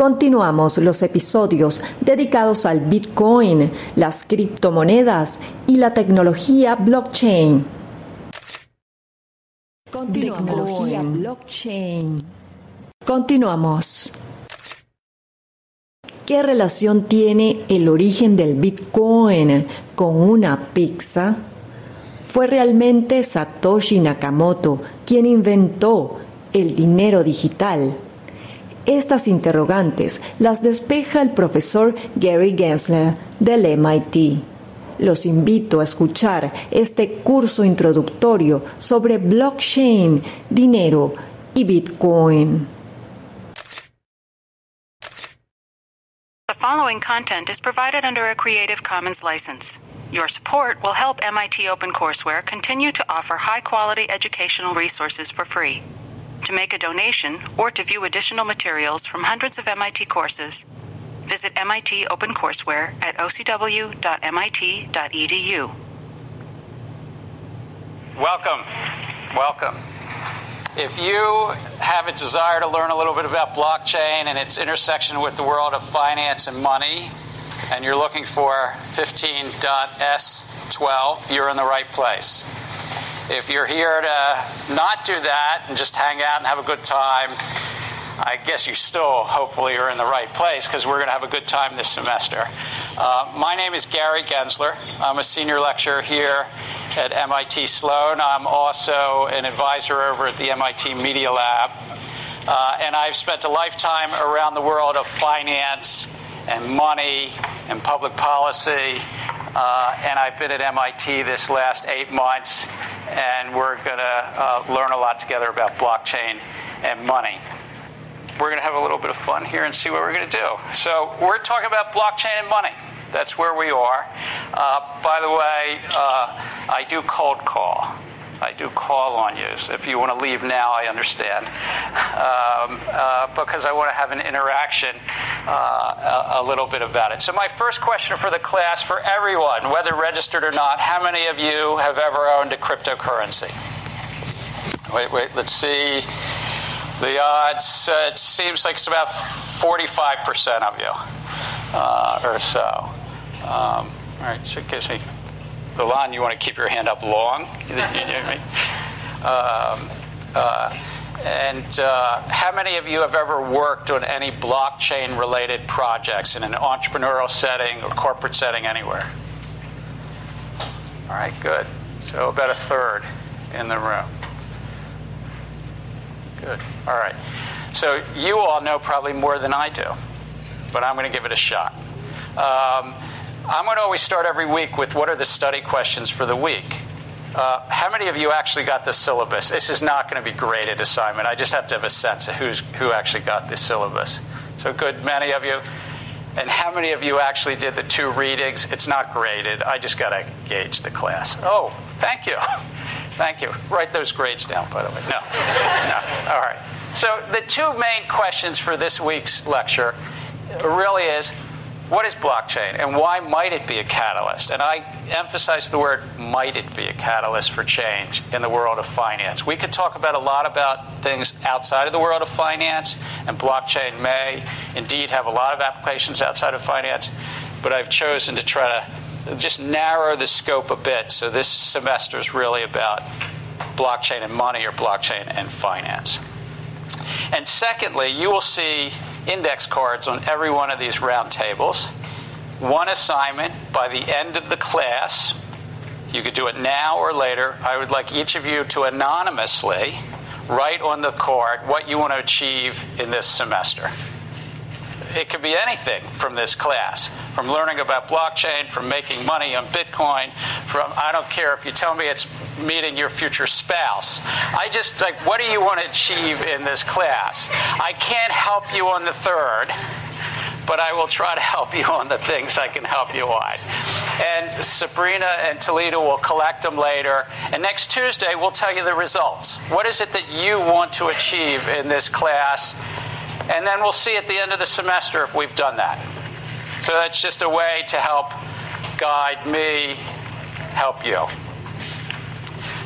Continuamos los episodios dedicados al Bitcoin, las criptomonedas y la tecnología blockchain. Tecnología blockchain. Continuamos. ¿Qué relación tiene el origen del Bitcoin con una pizza? Fue realmente Satoshi Nakamoto quien inventó el dinero digital. Estas interrogantes las despeja el profesor Gary Gensler del MIT. Los invito a escuchar este curso introductorio sobre blockchain, dinero y Bitcoin. The following content is provided under a Creative Commons license. Your support will help MIT OpenCourseWare continue to offer high quality educational resources for free. To make a donation or to view additional materials from hundreds of MIT courses, visit MIT OpenCourseWare at ocw.mit.edu. Welcome. Welcome. If you have a desire to learn a little bit about blockchain and its intersection with the world of finance and money, and you're looking for 15.s12, you're in the right place. If you're here to not do that and just hang out and have a good time, I guess you still hopefully are in the right place because we're going to have a good time this semester. Uh, my name is Gary Gensler. I'm a senior lecturer here at MIT Sloan. I'm also an advisor over at the MIT Media Lab. Uh, and I've spent a lifetime around the world of finance and money and public policy. Uh, and I've been at MIT this last eight months, and we're going to uh, learn a lot together about blockchain and money. We're going to have a little bit of fun here and see what we're going to do. So, we're talking about blockchain and money. That's where we are. Uh, by the way, uh, I do cold call. I do call on you. So if you want to leave now, I understand. Um, uh, because I want to have an interaction uh, a, a, little bit about it. So, my first question for the class for everyone, whether registered or not, how many of you have ever owned a cryptocurrency? Wait, wait, let's see. The odds, uh, it seems like it's about 45% of you uh, or so. Um, all right, so it gives me Milan, you want to keep your hand up long? um, uh, and uh, how many of you have ever worked on any blockchain related projects in an entrepreneurial setting or corporate setting anywhere? All right, good. So about a third in the room. Good. All right. So you all know probably more than I do, but I'm going to give it a shot. Um, I'm going to always start every week with what are the study questions for the week. Uh, how many of you actually got the syllabus? This is not going to be graded assignment. I just have to have a sense of who's, who actually got the syllabus. So good, many of you. And how many of you actually did the two readings? It's not graded. I just got to gauge the class. Oh, thank you. Thank you. Write those grades down, by the way. No. No. All right. So the two main questions for this week's lecture really is what is blockchain and why might it be a catalyst? And I emphasize the word might it be a catalyst for change in the world of finance. We could talk about a lot about things outside of the world of finance, and blockchain may indeed have a lot of applications outside of finance, but I've chosen to try to just narrow the scope a bit. So this semester is really about blockchain and money or blockchain and finance. And secondly, you will see index cards on every one of these round tables. One assignment by the end of the class. You could do it now or later. I would like each of you to anonymously write on the card what you want to achieve in this semester it could be anything from this class from learning about blockchain, from making money on Bitcoin, from I don't care if you tell me it's meeting your future spouse. I just like, what do you want to achieve in this class? I can't help you on the third, but I will try to help you on the things I can help you on. And Sabrina and Toledo will collect them later. And next Tuesday, we'll tell you the results. What is it that you want to achieve in this class? And then we'll see at the end of the semester if we've done that. So that's just a way to help guide me, help you.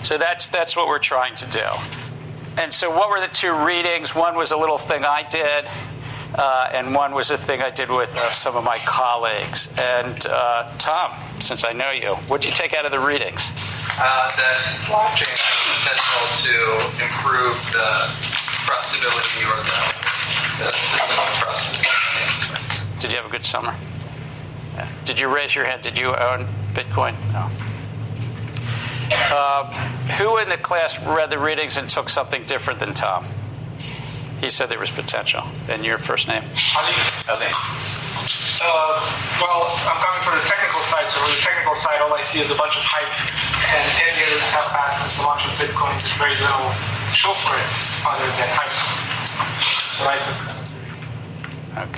So that's that's what we're trying to do. And so what were the two readings? One was a little thing I did, uh, and one was a thing I did with uh, some of my colleagues. And uh, Tom, since I know you, what did you take out of the readings? Uh, that blockchain has potential to improve the trustability or the, the system of trust. Did you have a good summer? Yeah. Did you raise your hand? Did you own Bitcoin? No. Uh, who in the class read the readings and took something different than Tom? He said there was potential. And your first name? Ali. Ali. Uh, well, I'm coming from the technical side, so from the technical side, all I see is a bunch of hype. And 10 years have passed since the launch of Bitcoin. There's very little show for it other than hype. Took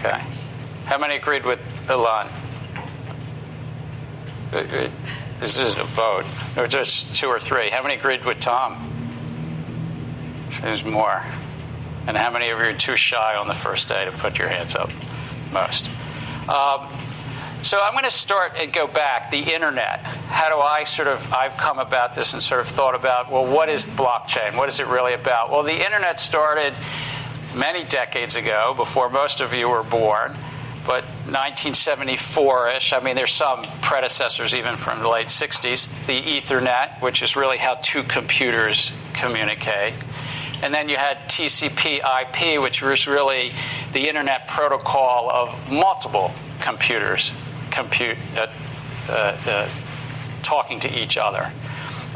Okay. How many agreed with Ilan? Uh, uh, This isn't a vote. Or just two or three. How many agreed with Tom? There's more. And how many of you are too shy on the first day to put your hands up? Most. Um, so I'm going to start and go back. The internet. How do I sort of? I've come about this and sort of thought about. Well, what is blockchain? What is it really about? Well, the internet started many decades ago, before most of you were born. But 1974-ish. I mean, there's some predecessors even from the late 60s. The Ethernet, which is really how two computers communicate. And then you had TCP/IP, which was really the internet protocol of multiple computers compute uh, uh, uh, talking to each other.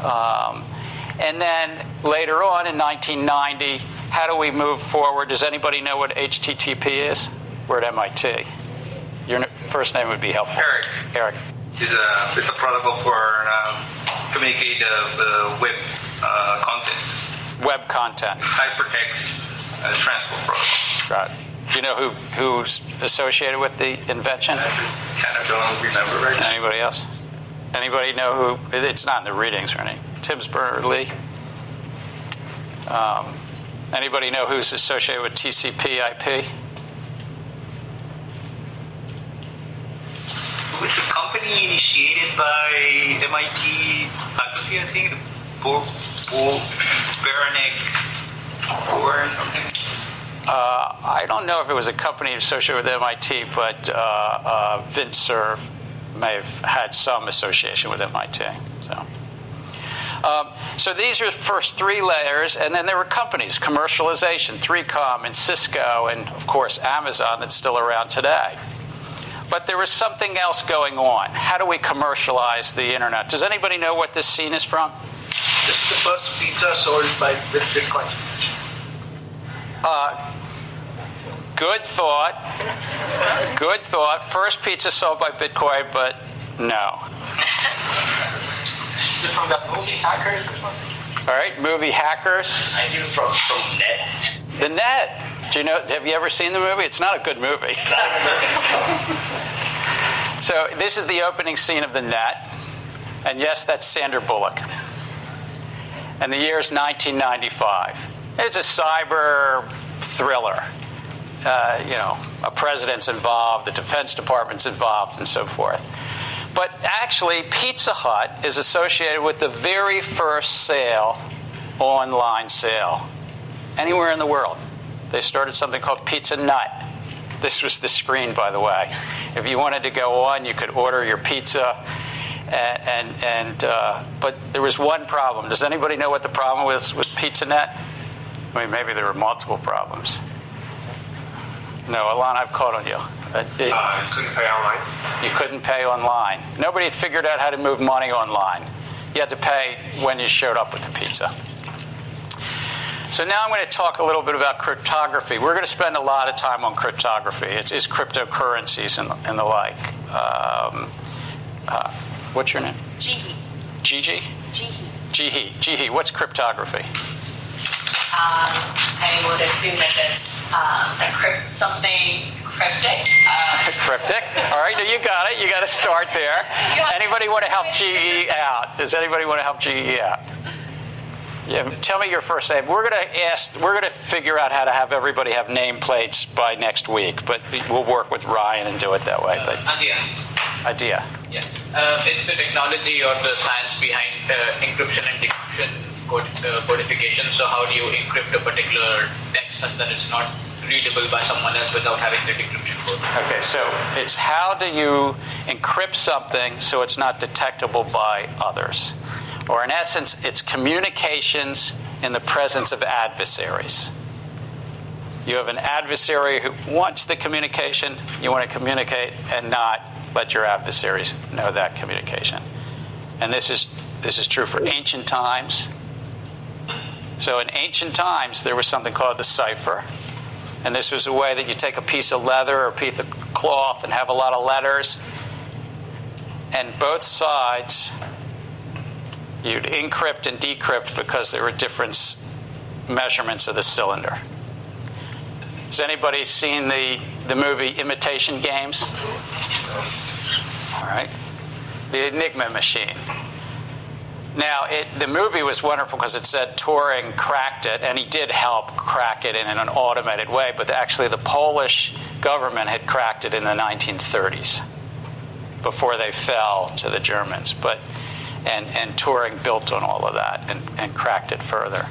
Um, and then later on in 1990, how do we move forward? Does anybody know what HTTP is? We're at MIT. Your first name would be helpful. Eric. Eric. It's a, it's a protocol for um, communicate the, the web uh, content. Web content. Hypertext uh, transport protocol. Right. Do you know who, who's associated with the invention? I kind of don't remember right now. Anybody else? Anybody know who? It's not in the readings or anything. Tim Berners-Lee. Um, anybody know who's associated with TCP/IP? Was a company initiated by MIT faculty, I think, Bo- Bo- or something. Uh, I don't know if it was a company associated with MIT, but uh, uh, Vint Cerf may have had some association with MIT. So. Um, so these are the first three layers, and then there were companies, commercialization, 3Com and Cisco, and of course Amazon that's still around today. But there was something else going on. How do we commercialize the internet? Does anybody know what this scene is from? This is the first pizza sold by with Bitcoin. Uh, good thought. Good thought. First pizza sold by Bitcoin, but no. Is it from that movie Hackers or something? All right, movie Hackers. I knew from from net. The Net. Do you know? Have you ever seen the movie? It's not a good movie. so this is the opening scene of The Net, and yes, that's Sandra Bullock. And the year is 1995. It's a cyber thriller. Uh, you know, a president's involved, the Defense Department's involved, and so forth. But actually, Pizza Hut is associated with the very first sale, online sale, anywhere in the world. They started something called PizzaNet. This was the screen, by the way. If you wanted to go on, you could order your pizza. And, and, and uh, but there was one problem. Does anybody know what the problem was with PizzaNet? I mean, maybe there were multiple problems. No, Alon, I've caught on you. Uh, it- Uh, couldn't pay online. you couldn't pay online. Nobody had figured out how to move money online. You had to pay when you showed up with the pizza. So now I'm going to talk a little bit about cryptography. We're going to spend a lot of time on cryptography. It's, it's cryptocurrencies and, and the like. Um, uh, what's your name? Jihi. Gigi? Jihi. Jihi. Jihi, what's cryptography? Um, I would assume that it's um, a crypt, something cryptic. Uh, Cryptic. All right, you got it. You got to start there. Anybody want to help GE out? Does anybody want to help GE out? Yeah, tell me your first name. We're going to ask. We're going to figure out how to have everybody have nameplates by next week, but we'll work with Ryan and do it that way. But Idea. idea. Yeah. Uh, it's the technology or the science behind uh, encryption and decryption code, uh, codification. So how do you encrypt a particular text such that it's not readable by someone else without having the decryption code. Okay, so it's how do you encrypt something so it's not detectable by others? Or in essence, it's communications in the presence of adversaries. You have an adversary who wants the communication, you want to communicate and not let your adversaries know that communication. And this is this is true for ancient times. So in ancient times there was something called the cipher. And this was a way that you take a piece of leather or a piece of cloth and have a lot of letters. And both sides you'd encrypt and decrypt because there were different measurements of the cylinder. Has anybody seen the, the movie Imitation Games? All right. The Enigma machine. Now, it, the movie was wonderful because it said Turing cracked it, and he did help crack it in, in an automated way, but actually, the Polish government had cracked it in the 1930s before they fell to the Germans. But, and, and Turing built on all of that and, and cracked it further.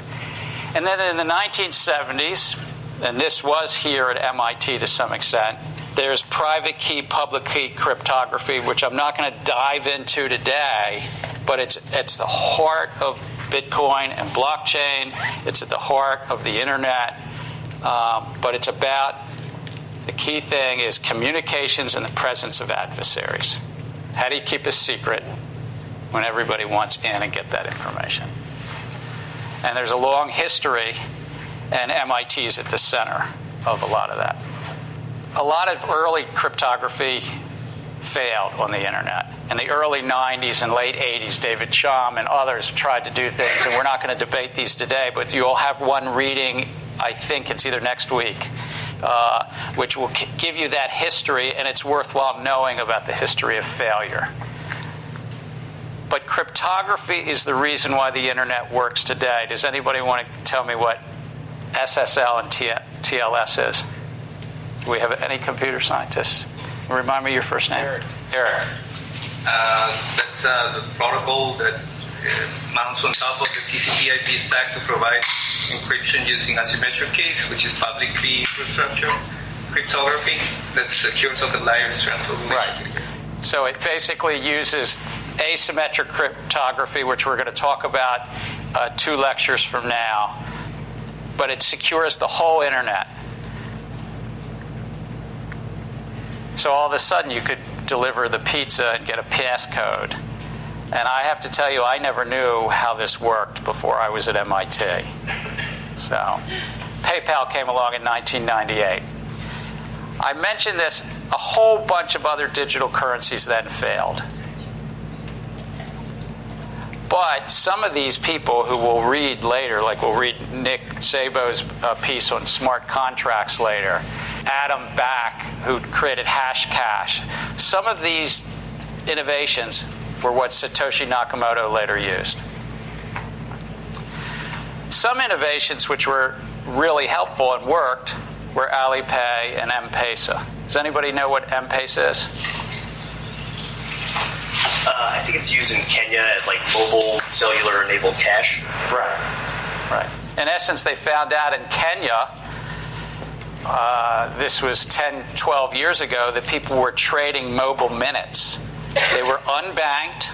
And then in the 1970s, and this was here at MIT to some extent, there's private key, public key cryptography, which I'm not going to dive into today, but it's, it's the heart of Bitcoin and blockchain. It's at the heart of the internet. Um, but it's about the key thing is communications in the presence of adversaries. How do you keep a secret when everybody wants in and get that information? And there's a long history, and MIT is at the center of a lot of that a lot of early cryptography failed on the internet. In the early 90s and late 80s, David Chaum and others tried to do things, and we're not going to debate these today, but you'll have one reading, I think it's either next week, uh, which will give you that history, and it's worthwhile knowing about the history of failure. But cryptography is the reason why the internet works today. Does anybody want to tell me what SSL and TLS is? Do we have any computer scientists? Remind me your first name. Eric. Eric. Uh, that's uh, the protocol that uh, mounts on top of the TCP/IP stack to provide encryption using asymmetric keys, which is public key infrastructure cryptography that secures all the layers Right. So it basically uses asymmetric cryptography, which we're going to talk about uh, two lectures from now, but it secures the whole internet. So all of a sudden, you could deliver the pizza and get a passcode. And I have to tell you, I never knew how this worked before I was at MIT. So, PayPal came along in 1998. I mentioned this, a whole bunch of other digital currencies then failed. But some of these people who will read later, like we'll read Nick Szabo's uh, piece on smart contracts later, Adam Back, who created Hashcash. Some of these innovations were what Satoshi Nakamoto later used. Some innovations which were really helpful and worked were Alipay and M-Pesa. Does anybody know what M-Pesa is? Uh, I think it's used in Kenya as like mobile cellular enabled cash. Right. Right. In essence, they found out in Kenya uh, this was 10, 12 years ago, that people were trading mobile minutes. They were unbanked,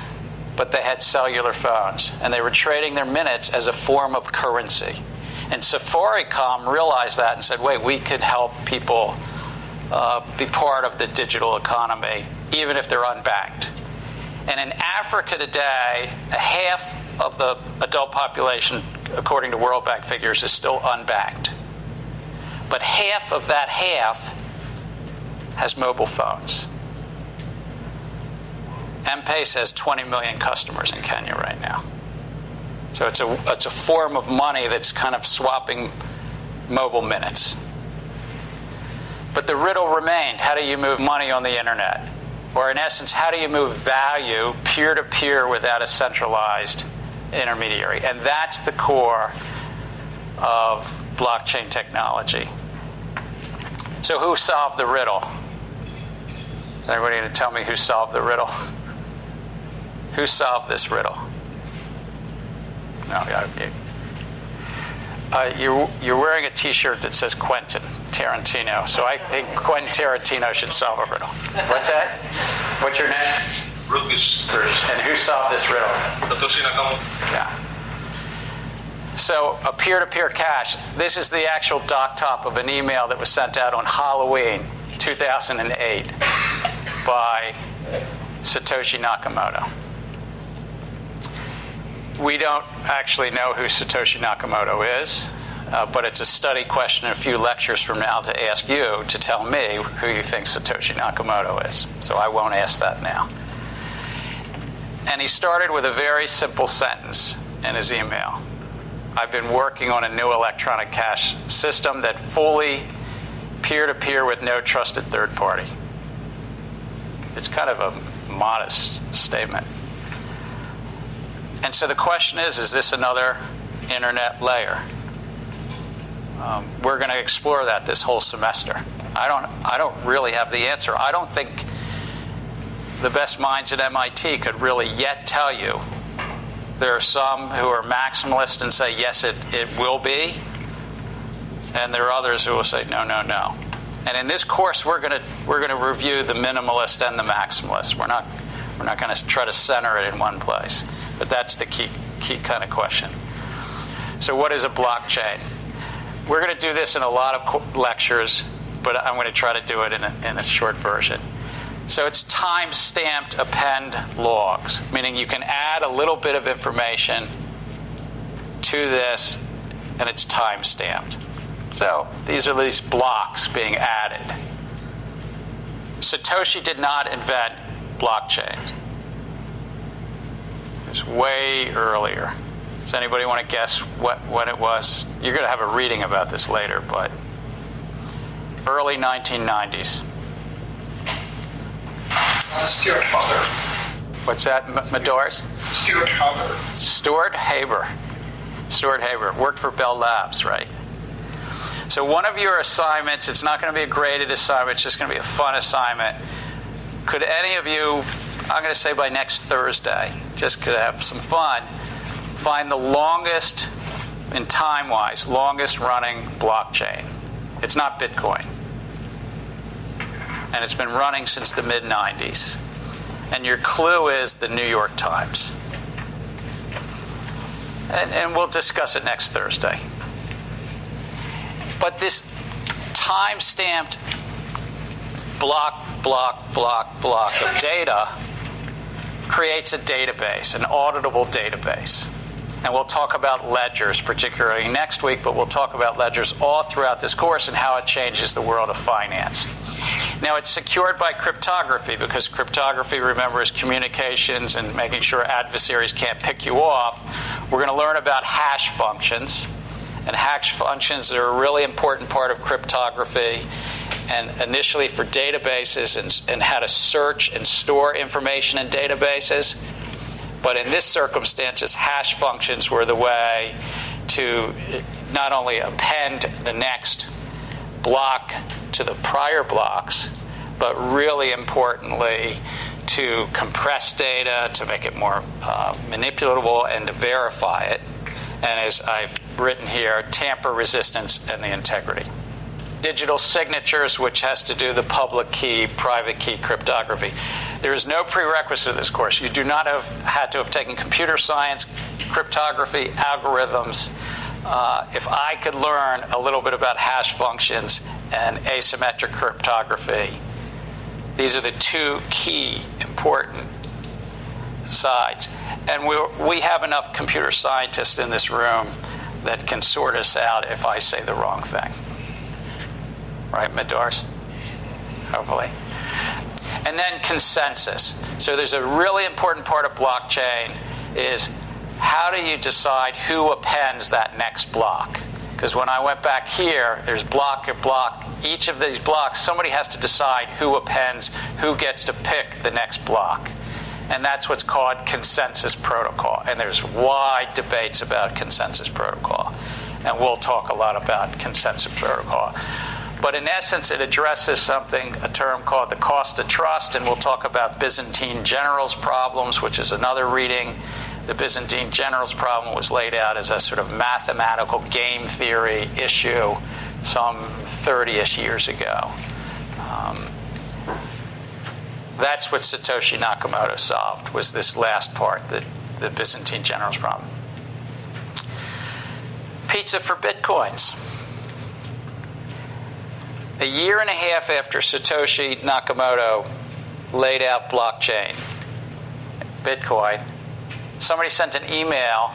but they had cellular phones, and they were trading their minutes as a form of currency. And Safaricom realized that and said, wait, we could help people uh, be part of the digital economy, even if they're unbanked. And in Africa today, a half of the adult population, according to World Bank figures, is still unbanked but half of that half has mobile phones. M-Pesa has 20 million customers in Kenya right now. So it's a, it's a form of money that's kind of swapping mobile minutes. But the riddle remained how do you move money on the internet? Or, in essence, how do you move value peer to peer without a centralized intermediary? And that's the core of blockchain technology. So, who solved the riddle? Is anybody going to tell me who solved the riddle? Who solved this riddle? No, uh, you're, you're wearing a t shirt that says Quentin. Tarantino. So I think Quentin Tarantino should solve a riddle. What's that? What's your name? Brutus. And who solved this riddle? Satoshi Nakamoto. Yeah. So a peer-to-peer cash. This is the actual doc top of an email that was sent out on Halloween 2008 by Satoshi Nakamoto. We don't actually know who Satoshi Nakamoto is, uh, but it's a study question in a few lectures from now to ask you to tell me who you think Satoshi Nakamoto is. So I won't ask that now. And he started with a very simple sentence in his email. I've been working on a new electronic cash system that fully peer to peer with no trusted third party. It's kind of a modest statement. And so the question is is this another internet layer? Um, we're going to explore that this whole semester. I don't, I don't really have the answer. I don't think the best minds at MIT could really yet tell you. There are some who are maximalist and say, yes, it, it will be. And there are others who will say, no, no, no. And in this course, we're going to we're going to review the minimalist and the maximalist. We're not we're not going to try to center it in one place, but that's the key key kind of question. So, what is a blockchain? We're going to do this in a lot of lectures, but I'm going to try to do it in a, in a short version. So it's time stamped append logs, meaning you can add a little bit of information to this and it's time stamped. So these are these blocks being added. Satoshi did not invent blockchain. It was way earlier. Does anybody want to guess what, what it was? You're going to have a reading about this later, but early 1990s. Uh, Stuart Haber. What's that, M- Medors? Stuart Haber. Stuart Haber. Stuart Haber worked for Bell Labs, right? So one of your assignments, it's not going to be a graded assignment, it's just going to be a fun assignment. Could any of you, I'm going to say by next Thursday, just to have some fun, find the longest, in time wise, longest running blockchain? It's not Bitcoin. And it's been running since the mid 90s. And your clue is the New York Times. And, and we'll discuss it next Thursday. But this time stamped block, block, block, block of data creates a database, an auditable database. And we'll talk about ledgers, particularly next week, but we'll talk about ledgers all throughout this course and how it changes the world of finance. Now, it's secured by cryptography because cryptography, remember, is communications and making sure adversaries can't pick you off. We're going to learn about hash functions. And hash functions are a really important part of cryptography and initially for databases and, and how to search and store information in databases. But in this circumstances, hash functions were the way to not only append the next block to the prior blocks, but really importantly, to compress data, to make it more uh, and to verify it. And as I've written here, tamper resistance and the integrity. Digital signatures, which has to do the public key, private key cryptography. There is no prerequisite to this course. You do not have had to have taken computer science, cryptography, algorithms. Uh, if I could learn a little bit about hash functions and asymmetric cryptography, these are the two key important sides. And we, we have enough computer scientists in this room that can sort us out if I say the wrong thing. Right, Medors? Hopefully. And then consensus. So there's a really important part of blockchain is how do you decide who appends that next block? Because when I went back here, there's block or block. Each of these blocks, somebody has to decide who appends, who gets to pick the next block. And that's what's called consensus protocol. And there's wide debates about consensus protocol. And we'll talk a lot about consensus protocol. But in essence, it addresses something, a term called the cost of trust, and we'll talk about Byzantine generals' problems, which is another reading. The Byzantine generals' problem was laid out as a sort of mathematical game theory issue some 30-ish years ago. Um, that's what Satoshi Nakamoto solved was this last part, the, the Byzantine generals problem. Pizza for bitcoins. A year and a half after Satoshi Nakamoto laid out blockchain, Bitcoin, somebody sent an email,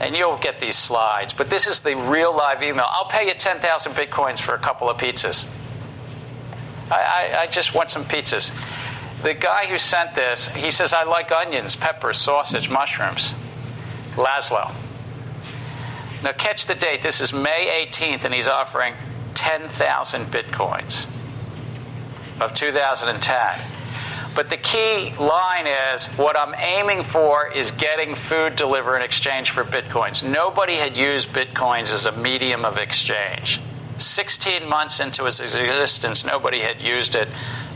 and you'll get these slides, but this is the real live email. I'll pay you 10,000 Bitcoins for a couple of pizzas. I, I, I just want some pizzas. The guy who sent this, he says, I like onions, peppers, sausage, mushrooms. Laszlo. Now, catch the date. This is May 18th, and he's offering 10,000 bitcoins of 2010. But the key line is what I'm aiming for is getting food delivered in exchange for bitcoins. Nobody had used bitcoins as a medium of exchange. 16 months into its existence, nobody had used it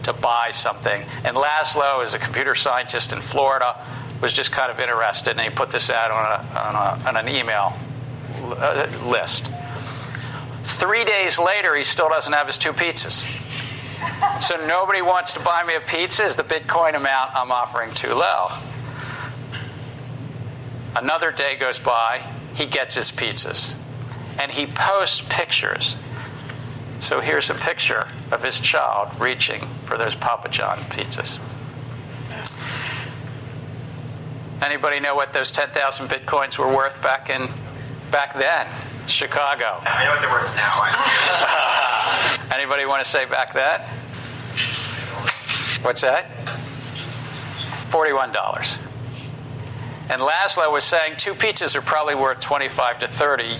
to buy something. And Laszlo, as a computer scientist in Florida, was just kind of interested, and he put this out on, a, on, a, on an email uh, list. Three days later, he still doesn't have his two pizzas. So nobody wants to buy me a pizza. Is the Bitcoin amount I'm offering too low? Another day goes by, he gets his pizzas. And he posts pictures. So here's a picture of his child reaching for those Papa John pizzas. Anybody know what those 10,000 bitcoins were worth back in back then? Chicago. I know what they're worth now. Anybody want to say back then? What's that? $41. And Laszlo was saying two pizzas are probably worth 25 to 30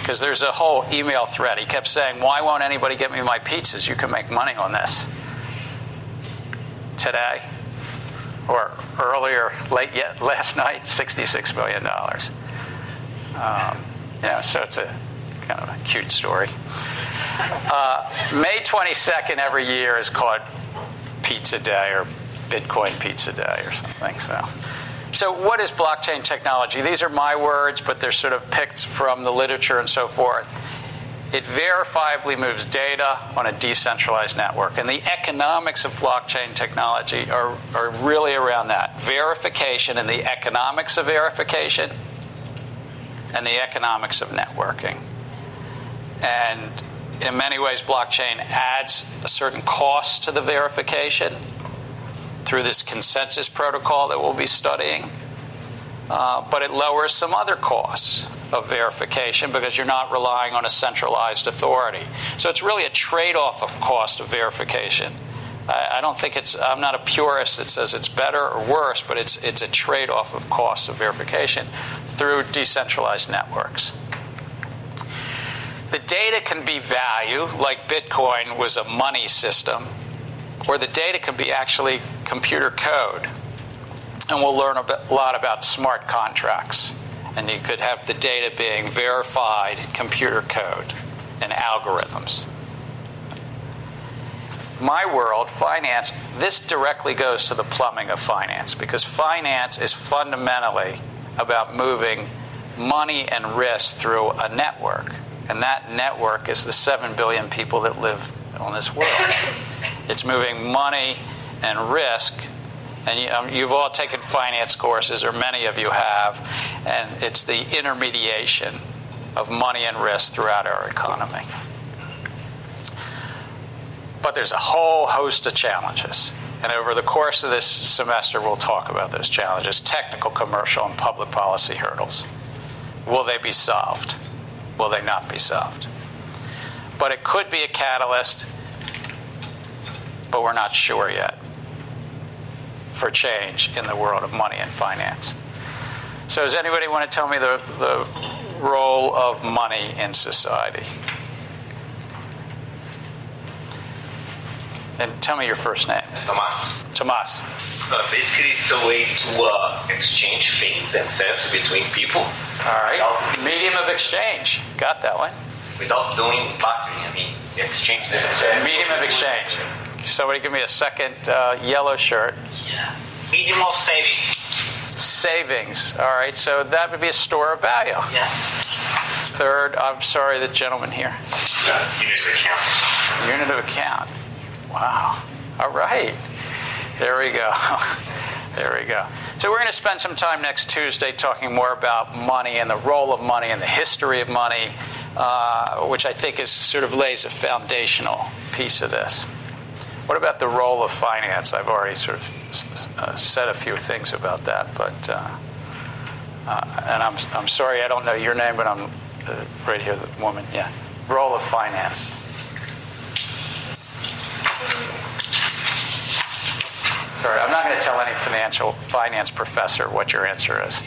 because there's a whole email thread. He kept saying, Why won't anybody get me my pizzas? You can make money on this. Today, or earlier, late yet, last night, $66 million. Um, yeah, so it's a kind of a cute story. Uh, May 22nd every year is called Pizza Day or Bitcoin Pizza Day or something. So. So, what is blockchain technology? These are my words, but they're sort of picked from the literature and so forth. It verifiably moves data on a decentralized network. And the economics of blockchain technology are, are really around that verification and the economics of verification and the economics of networking. And in many ways, blockchain adds a certain cost to the verification through this consensus protocol that we'll be studying. Uh, but it lowers some other costs of verification because you're not relying on a centralized authority. So it's really a trade off of cost of verification. I, I don't think it's, I'm not a purist that says it's better or worse, but it's, it's a trade off of cost of verification through decentralized networks. The data can be value, like Bitcoin was a money system or the data can be actually computer code. And we'll learn a lot about smart contracts. And you could have the data being verified computer code and algorithms. My world, finance, this directly goes to the plumbing of finance because finance is fundamentally about moving money and risk through a network. And that network is the 7 billion people that live on this world. It's moving money and risk. And you, um, you've all taken finance courses, or many of you have, and it's the intermediation of money and risk throughout our economy. But there's a whole host of challenges. And over the course of this semester, we'll talk about those challenges technical, commercial, and public policy hurdles. Will they be solved? Will they not be solved? But it could be a catalyst but we're not sure yet for change in the world of money and finance. So, does anybody want to tell me the, the role of money in society? And tell me your first name. Tomas. Tomas. Uh, basically, it's a way to uh, exchange things and services between people. All right. Without, Medium of exchange. Got that one. Without doing bartering, I mean, exchange. Medium of exchange. Somebody give me a second uh, yellow shirt. Yeah. Medium of saving. Savings. All right. So that would be a store of value. Yeah. third? I'm sorry, the gentleman here. unit of account. Unit of account. Wow. All right. There we go. There we go. So we're going to spend some time next Tuesday talking more about money and the role of money and the history of money, uh, which I think is sort of lays a foundational piece of this. What about the role of finance? I've already sort of uh, said a few things about that, but uh, uh, and I'm I'm sorry I don't know your name, but I'm uh, right here, the woman. Yeah, role of finance. Sorry, I'm not going to tell any financial finance professor what your answer is. To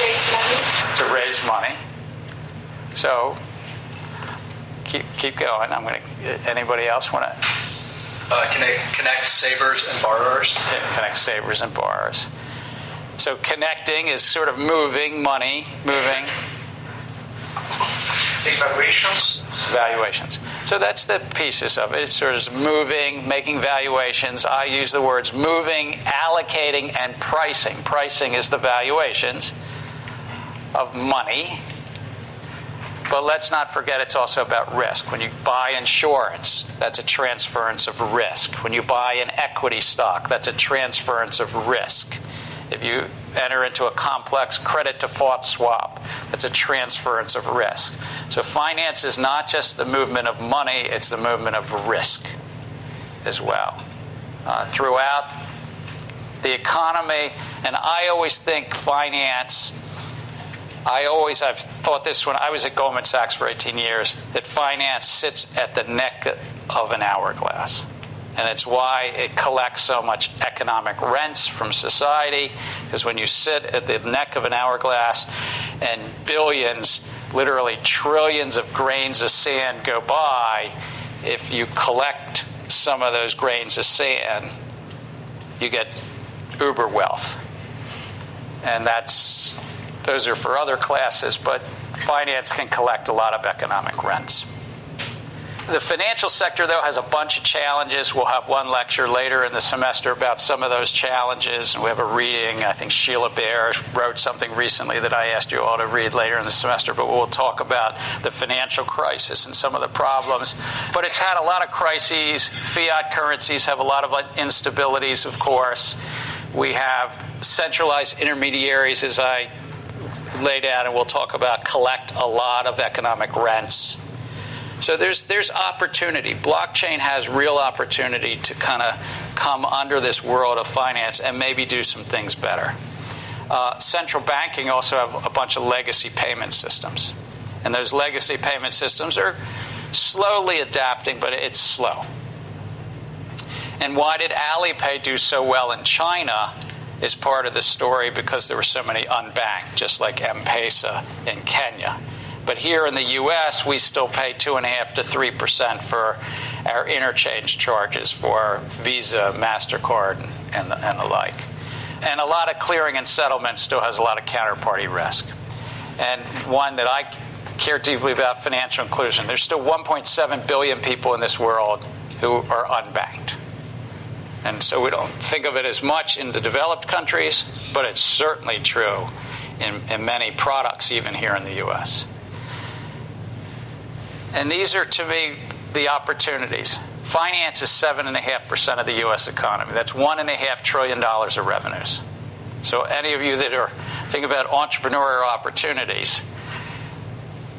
raise money. To raise money. So keep keep going. I'm going to. Anybody else want to? Uh, connect, connect savers and borrowers. Connect savers and borrowers. So connecting is sort of moving money, moving Evaluations. Valuations. So that's the pieces of it. It's sort of moving, making valuations. I use the words moving, allocating, and pricing. Pricing is the valuations of money. But let's not forget it's also about risk. When you buy insurance, that's a transference of risk. When you buy an equity stock, that's a transference of risk. If you enter into a complex credit default swap, that's a transference of risk. So finance is not just the movement of money, it's the movement of risk as well. Uh, throughout the economy, and I always think finance I always I've thought this when I was at Goldman Sachs for 18 years that finance sits at the neck of an hourglass. And it's why it collects so much economic rents from society because when you sit at the neck of an hourglass and billions, literally trillions of grains of sand go by, if you collect some of those grains of sand, you get uber wealth. And that's those are for other classes, but finance can collect a lot of economic rents. The financial sector, though, has a bunch of challenges. We'll have one lecture later in the semester about some of those challenges. And we have a reading. I think Sheila Bair wrote something recently that I asked you all to read later in the semester, but we'll talk about the financial crisis and some of the problems. But it's had a lot of crises. Fiat currencies have a lot of instabilities, of course. We have centralized intermediaries, as I laid out, and we'll talk about collect a lot of economic rents. So there's there's opportunity. Blockchain has real opportunity to kind of come under this world of finance and maybe do some things better. Uh, central banking also have a bunch of legacy payment systems, and those legacy payment systems are slowly adapting, but it's slow. And why did Alipay do so well in China? Is part of the story because there were so many unbanked, just like M-Pesa in Kenya. But here in the U.S., we still pay two and a half to three percent for our interchange charges for Visa, Mastercard, and the, and the like. And a lot of clearing and settlement still has a lot of counterparty risk. And one that I care deeply about financial inclusion. There's still 1.7 billion people in this world who are unbanked. And so we don't think of it as much in the developed countries, but it's certainly true in, in many products, even here in the U.S. And these are, to me, the opportunities. Finance is 7.5% of the U.S. economy. That's $1.5 trillion of revenues. So, any of you that are thinking about entrepreneurial opportunities,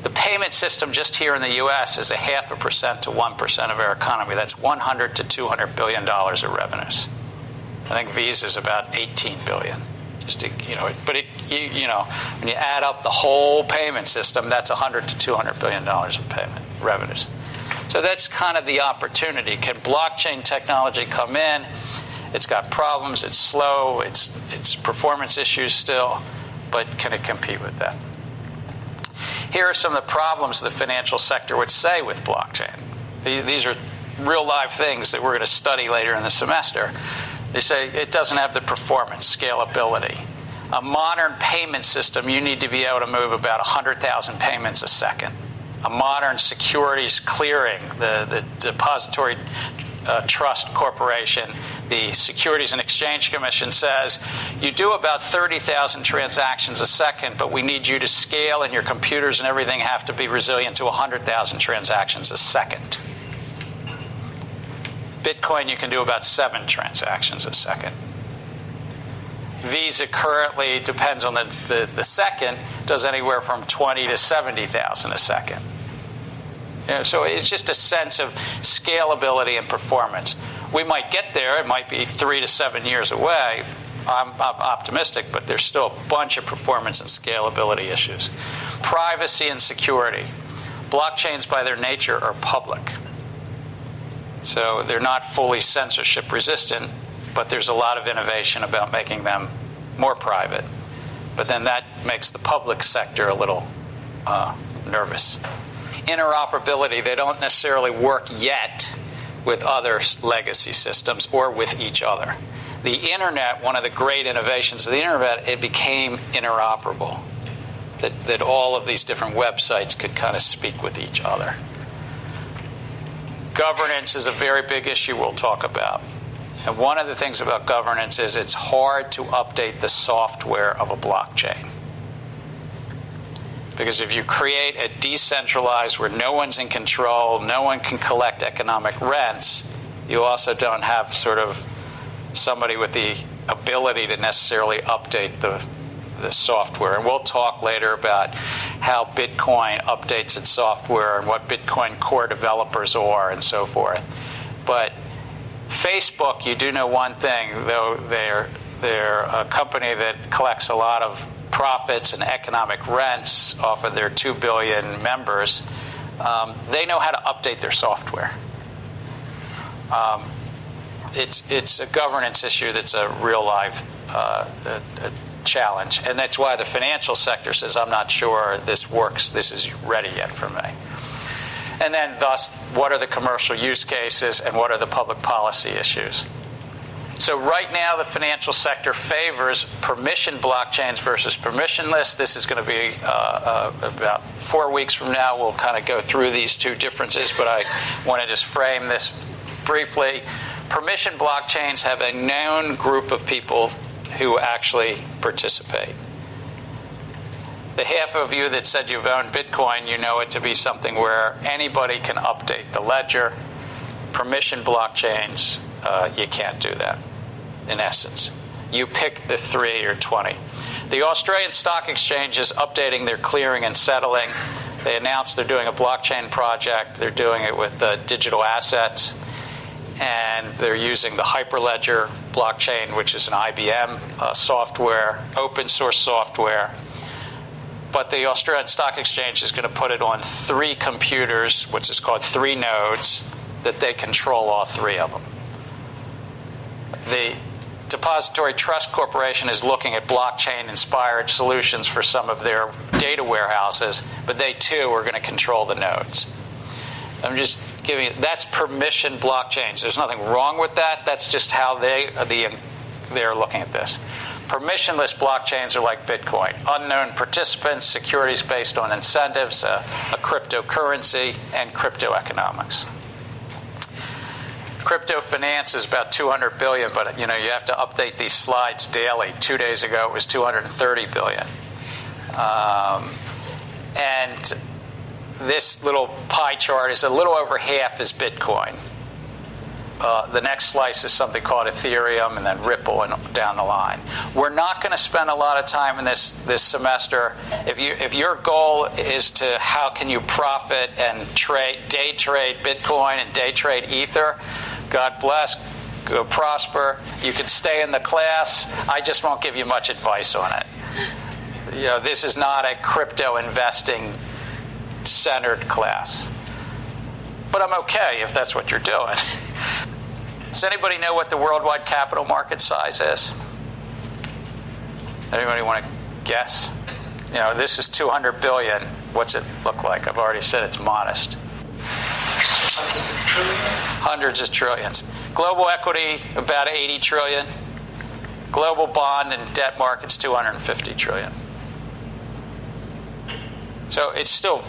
the payment system just here in the U.S. is a half a percent to 1% of our economy. That's 100 to 200 billion dollars of revenues. I think Visa is about 18 billion. Just to, you know, but it, you, you know, when you add up the whole payment system, that's 100 to 200 billion dollars of payment revenues. So that's kind of the opportunity. Can blockchain technology come in? It's got problems. It's slow. It's it's performance issues still, but can it compete with that? Here are some of the problems the financial sector would say with blockchain. These are real live things that we're going to study later in the semester. They say it doesn't have the performance, scalability. A modern payment system, you need to be able to move about 100,000 payments a second. A modern securities clearing, the, the depository uh, Trust Corporation, the Securities and Exchange Commission says you do about 30,000 transactions a second, but we need you to scale, and your computers and everything have to be resilient to 100,000 transactions a second. Bitcoin, you can do about seven transactions a second. Visa currently depends on the, the, the second, does anywhere from 20 to 70,000 a second. You know, so it's just a sense of scalability and performance. We might get there, it might be three to seven years away. I'm, I'm optimistic, but there's still a bunch of performance and scalability issues. Privacy and security. Blockchains, by their nature, are public. So they're not fully censorship resistant, but there's a lot of innovation about making them more private. But then that makes the public sector a little uh, nervous. Interoperability, they don't necessarily work yet with other legacy systems or with each other. The internet, one of the great innovations of the internet, it became interoperable. That, that all of these different websites could kind of speak with each other. Governance is a very big issue we'll talk about. And one of the things about governance is it's hard to update the software of a blockchain. Because if you create a decentralized where no one's in control, no one can collect economic rents, you also don't have sort of somebody with the ability to necessarily update the, the software. And we'll talk later about how Bitcoin updates its software and what Bitcoin core developers are and so forth. But Facebook, you do know one thing, though they're they're a company that collects a lot of profits and economic rents off of their two billion members. Um, they know how to update their software. Um, it's it's a governance issue that's a real life uh, a, a challenge, and that's why the financial sector says, "I'm not sure this works. This is ready yet for me." And then, thus, what are the commercial use cases and what are the public policy issues? So, right now, the financial sector favors permission blockchains versus permissionless. This is going to be uh, uh, about four weeks from now. We'll kind of go through these two differences, but I want to just frame this briefly. Permission blockchains have a known group of people who actually participate the half of you that said you've owned Bitcoin, you know it to be something where anybody can update the ledger. Permission blockchains, uh, you can't do that, in essence. You pick the three or 20. The Australian Stock Exchange is updating their clearing and settling. They announced they're doing a blockchain project, they're doing it with uh, digital assets, and they're using the Hyperledger blockchain, which is an IBM uh, software, open source software but the Australian Stock Exchange is going to put it on three computers, which is called three nodes, that they control all three of them. The Depository Trust Corporation is looking at blockchain inspired solutions for some of their data warehouses, but they too are going to control the nodes. I'm just giving that's permission blockchains. There's nothing wrong with that. That's just how they the they're looking at this. Permissionless blockchains are like Bitcoin unknown participants, securities based on incentives, a, a cryptocurrency, and crypto economics. Crypto finance is about 200 billion, but you know you have to update these slides daily. Two days ago it was 230 billion, um, and this little pie chart is a little over half is Bitcoin. Uh, the next slice is something called Ethereum and then Ripple and down the line. We're not going to spend a lot of time in this, this semester. If, you, if your goal is to how can you profit and trade, day trade Bitcoin and day trade Ether, God bless, go prosper. You can stay in the class. I just won't give you much advice on it. You know, this is not a crypto investing centered class. But I'm okay if that's what you're doing. Does anybody know what the worldwide capital market size is? Anybody want to guess? You know, this is 200 billion. What's it look like? I've already said it's modest. Hundreds of trillions. Global equity about 80 trillion. Global bond and debt markets 250 trillion. So it's still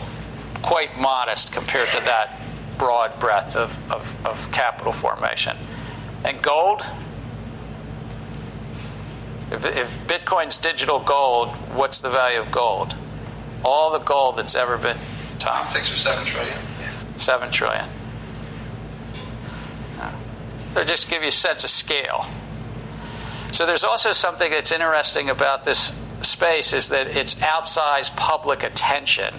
quite modest compared to that broad breadth of, of, of capital formation. And gold, if, if Bitcoin's digital gold, what's the value of gold? All the gold that's ever been. Tom? Six or seven trillion. Seven trillion. So just to give you a sense of scale. So there's also something that's interesting about this space is that it's outsized public attention,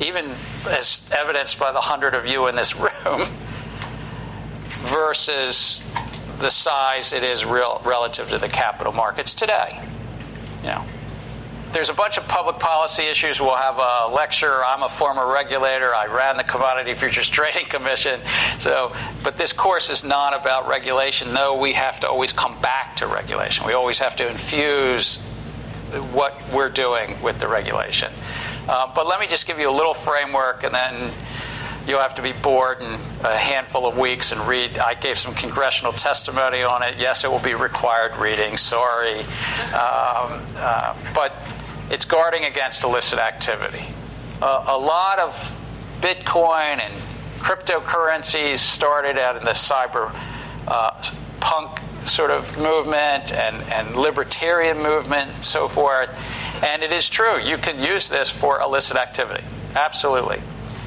even as evidenced by the hundred of you in this room, versus the size it is real, relative to the capital markets today. You know, there's a bunch of public policy issues. We'll have a lecture. I'm a former regulator. I ran the Commodity Futures Trading Commission. So, but this course is not about regulation. No, we have to always come back to regulation. We always have to infuse what we're doing with the regulation. Uh, but let me just give you a little framework, and then you'll have to be bored in a handful of weeks and read. I gave some congressional testimony on it. Yes, it will be required reading. Sorry, um, uh, but it's guarding against illicit activity. Uh, a lot of Bitcoin and cryptocurrencies started out in the cyber uh, punk sort of movement and, and libertarian movement and so forth. And it is true, you can use this for illicit activity. Absolutely.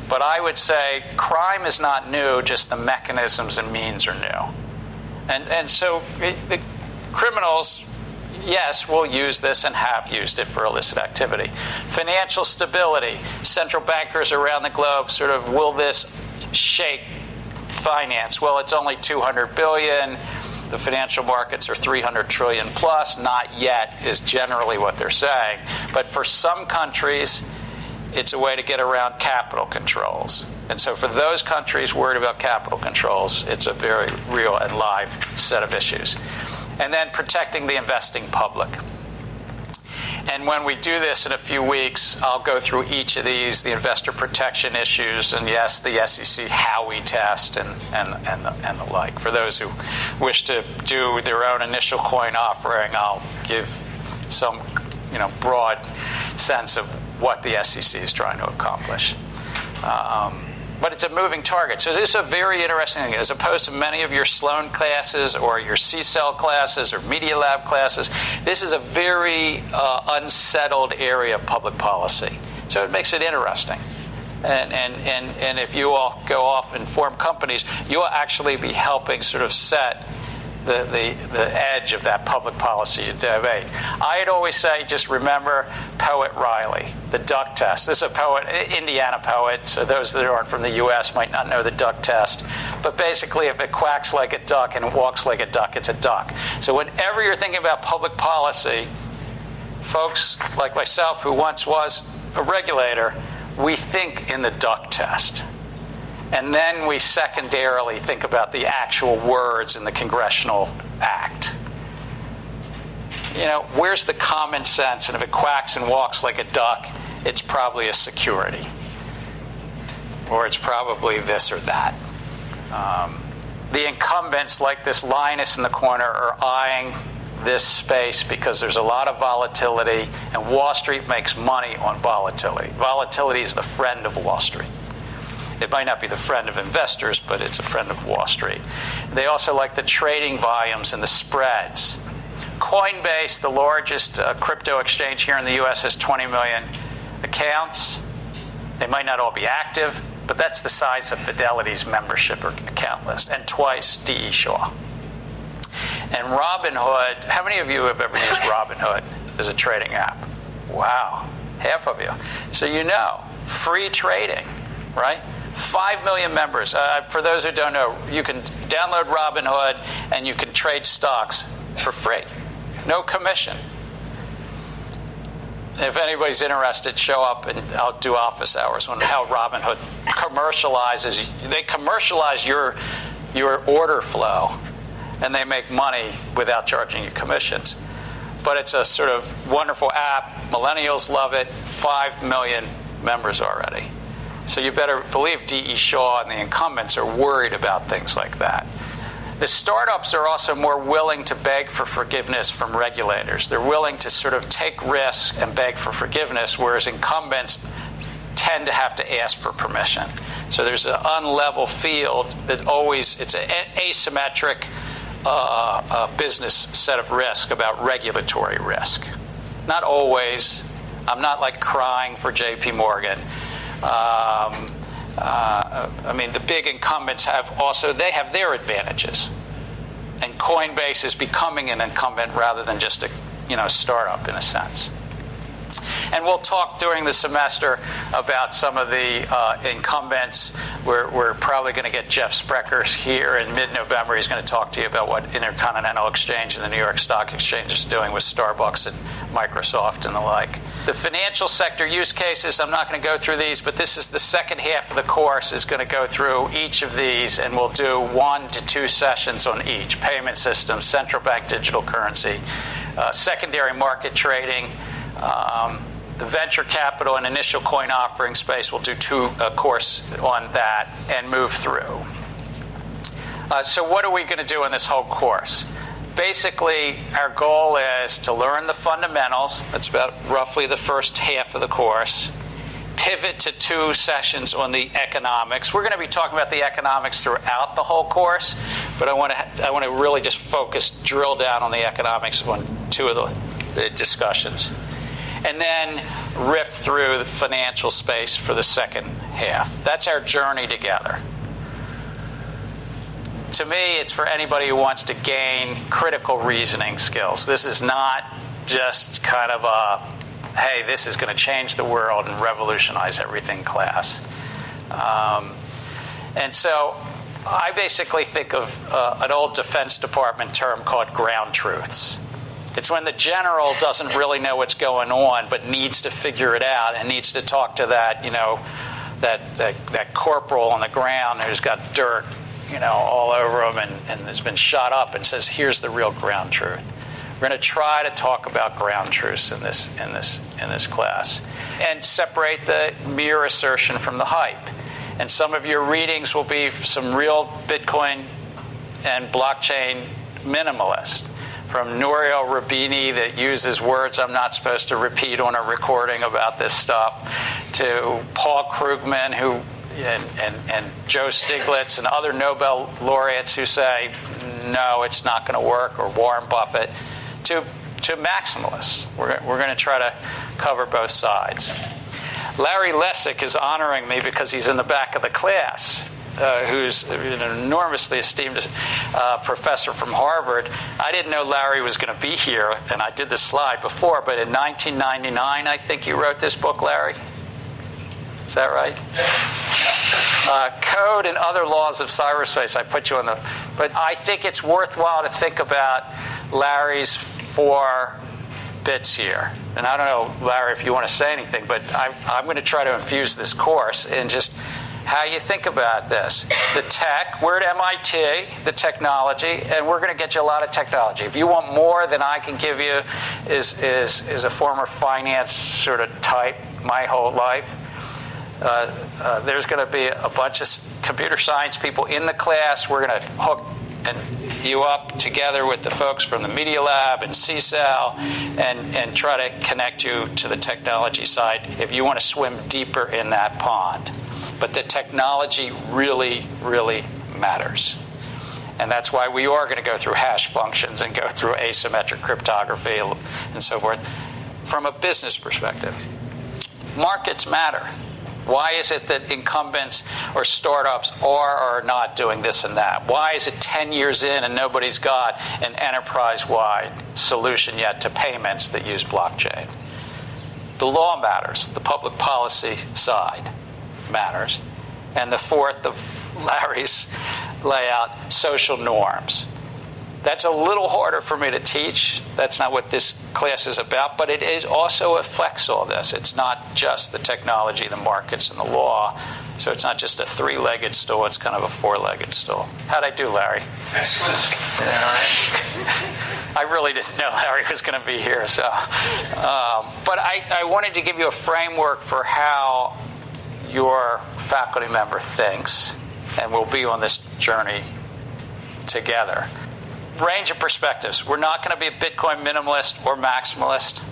But I would say crime is not new, just the mechanisms and means are new. And, and so the criminals yes, we'll use this and have used it for illicit activity. Financial stability. Central bankers around the globe sort of will this shake finance? Well, it's only 200 billion. The financial markets are 300 trillion plus. Not yet is generally what they're saying. But for some countries, it's a way to get around capital controls. And so, for those countries worried about capital controls, it's a very real and live set of issues and then protecting the investing public. And when we do this in a few weeks, I'll go through each of these, the investor protection issues, and yes, the SEC how we test, and, and, and, the, and the like. For those who wish to do their own initial coin offering, I'll give some you know, broad sense of what the SEC is trying to accomplish. Um, but it's a moving target. So this is a very interesting thing. As opposed to many of your Sloan classes or your CSAIL classes or Media Lab classes, this is a very uh, unsettled area of public policy. So it makes it interesting. And, and, and, and if you all go off and form companies, you'll actually be helping sort of set the, the, the edge of that public policy debate. I'd always say, just remember Poet Riley, the duck test. This is a poet, Indiana poet, so those that aren't from the U.S. might not know the duck test. But basically, if it quacks like a duck and walks like a duck, it's a duck. So whenever you're thinking about public policy, folks like myself, who once was a regulator, we think in the duck test. And then we secondarily think about the actual words in the congressional act. You know, where's the common sense? And if it quacks and walks like a duck, it's probably a security. Or it's probably this or that. Um, the incumbents, like this Linus in the corner, are eyeing this space because there's a lot of volatility, and Wall Street makes money on volatility. Volatility is the friend of Wall Street. It might not be the friend of investors, but it's a friend of Wall Street. They also like the trading volumes and the spreads. Coinbase, the largest uh, crypto exchange here in the US, has 20 million accounts. They might not all be active, but that's the size of Fidelity's membership or account list, and twice D.E. Shaw. And Robinhood, how many of you have ever used Robinhood as a trading app? Wow, half of you. So you know, free trading, right? 5 million members. Uh, for those who don't know, you can download Robinhood and you can trade stocks for free. No commission. If anybody's interested, show up and I'll do office hours on how Robinhood commercializes. They commercialize your, your order flow and they make money without charging you commissions. But it's a sort of wonderful app. Millennials love it. 5 million members already. So you better believe D.E. Shaw and the incumbents are worried about things like that. The startups are also more willing to beg for forgiveness from regulators. They're willing to sort of take risks and beg for forgiveness, whereas incumbents, tend to have to ask for permission. So there's an unlevel field that always, it's an asymmetric uh, uh, business set of risk about regulatory risk. Not always. I'm not like crying for JP Morgan. Um, uh, I mean, the big incumbents have also, they have their advantages. And Coinbase is becoming an incumbent rather than just a you know, startup in a sense. And we'll talk during the semester about some of the uh, incumbents. We're, we're probably going to get Jeff Sprecher here in mid November. He's going to talk to you about what Intercontinental Exchange and the New York Stock Exchange is doing with Starbucks and Microsoft and the like. The financial sector use cases, I'm not going to go through these, but this is the second half of the course is going to go through each of these, and we'll do one to two sessions on each payment systems, central bank digital currency, uh, secondary market trading. Um, the venture capital and initial coin offering space we'll do two course on that and move through. Uh, so, what are we going to do in this whole course? Basically, our goal is to learn the fundamentals. That's about roughly the first half of the course. Pivot to two sessions on the economics. We're going to be talking about the economics throughout the whole course, but I want to I want to really just focus, drill down on the economics on two of the discussions and then riff through the financial space for the second half. That's our journey together. To me, it's for anybody who wants to gain critical reasoning skills. This is not just kind of a, hey, this is going to change the world and revolutionize everything class. Um, and so I basically think of uh, an old Defense Department term called ground truths. It's when the general doesn't really know what's going on, but needs to figure it out and needs to talk to that, you know, that, that, that corporal on the ground who's got dirt, you know, all over him and, and has been shot up and says, here's the real ground truth. We're going to try to talk about ground truths in this, in this, in this class and separate the mere assertion from the hype. And some of your readings will be some real Bitcoin and blockchain minimalist from Nouriel Roubini that uses words I'm not supposed to repeat on a recording about this stuff, to Paul Krugman, who and, and, and Joe Stiglitz and other Nobel laureates who say, no, it's not going to work, or Warren Buffett, to, to maximalists. We're, we're going to try to cover both sides. Larry Lessig is honoring me because he's in the back of the class uh, who's an enormously esteemed uh, professor from Harvard. I didn't know Larry was going to be here, and I did the slide before, but in 1999, I think you wrote this book, Larry. Is that right? Uh, code and other laws of cyberspace. I put you on the. But I think it's worthwhile to think about Larry's four bits here. And I don't know, Larry, if you want to say anything, but I, I'm going to try to infuse this course and just how you think about this. The tech, we're at MIT, the technology, and we're going to get you a lot of technology. If you want more than I can give you, is, is, is a former finance sort of type my whole life. Uh, uh, there's going to be a bunch of computer science people in the class. We're going to hook and you up together with the folks from the Media Lab and CSAIL and, and try to connect you to the technology side if you want to swim deeper in that pond. But the technology really, really matters. And that's why we are going to go through hash functions and go through asymmetric cryptography and so forth from a business perspective. Markets matter. Why is it that incumbents or startups are or are not doing this and that? Why is it 10 years in and nobody's got an enterprise wide solution yet to payments that use blockchain? The law matters, the public policy side matters. And the fourth of Larry's layout, social norms. That's a little harder for me to teach. That's not what this class is about, but it is also affects all this. It's not just the technology, the markets, and the law. So it's not just a three legged stool, it's kind of a four legged stool. How'd I do, Larry? Excellent. I really didn't know Larry was going to be here. So, um, But I, I wanted to give you a framework for how your faculty member thinks, and we'll be on this journey together. Range of perspectives. We're not going to be a Bitcoin minimalist or maximalist.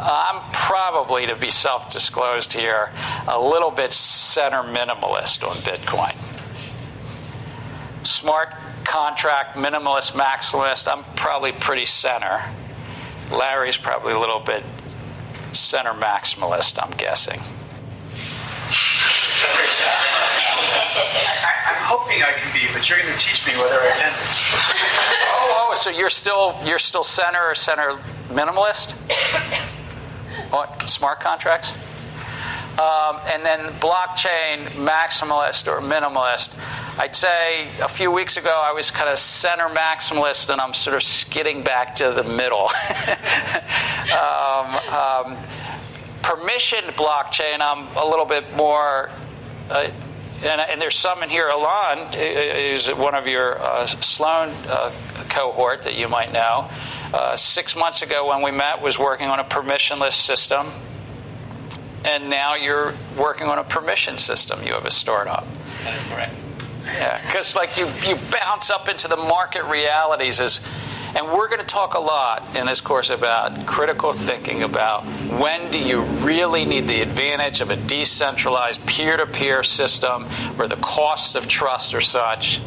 I'm probably, to be self disclosed here, a little bit center minimalist on Bitcoin. Smart contract, minimalist, maximalist, I'm probably pretty center. Larry's probably a little bit center maximalist, I'm guessing. I, am hoping I can be, but you're going to teach me whether I can. oh, oh, so you're still you're still center or center minimalist? What smart contracts? Um, and then blockchain maximalist or minimalist. I'd say a few weeks ago I was kind of center maximalist, and I'm sort of skidding back to the middle. um, um, permissioned blockchain, I'm a little bit more. Uh, and, and, there's some in here. Alon is one of your uh, Sloan uh, cohort that you might know. Uh, six months ago, when we met, was working on a permissionless system, and now you're working on a permission system. You have a startup. That is correct. Yeah, because like you you bounce up into the market realities as and we're going to talk a lot in this course about critical thinking about when do you really need the advantage of a decentralized peer to peer system where the costs of trust are such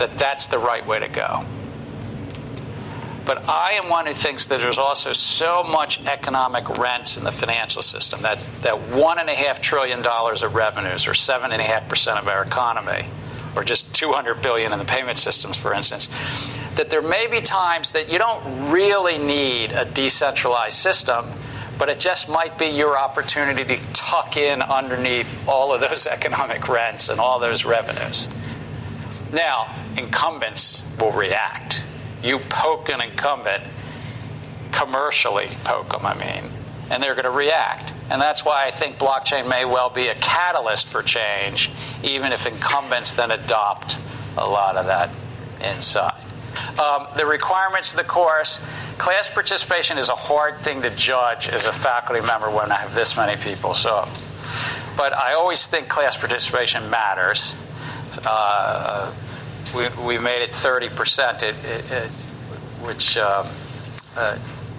that that's the right way to go. But I am one who thinks that there's also so much economic rents in the financial system. That's that one and a half trillion dollars of revenues, or seven and a half percent of our economy, or just 200 billion in the payment systems, for instance, that there may be times that you don't really need a decentralized system, but it just might be your opportunity to tuck in underneath all of those economic rents and all those revenues. Now, incumbents will react. You poke an incumbent, commercially poke them, I mean, and they're going to react. And that's why I think blockchain may well be a catalyst for change, even if incumbents then adopt a lot of that inside. Um, the requirements of the course class participation is a hard thing to judge as a faculty member when I have this many people. So, but I always think class participation matters. Uh, we, we made it 30%, it, it, it, which um, uh,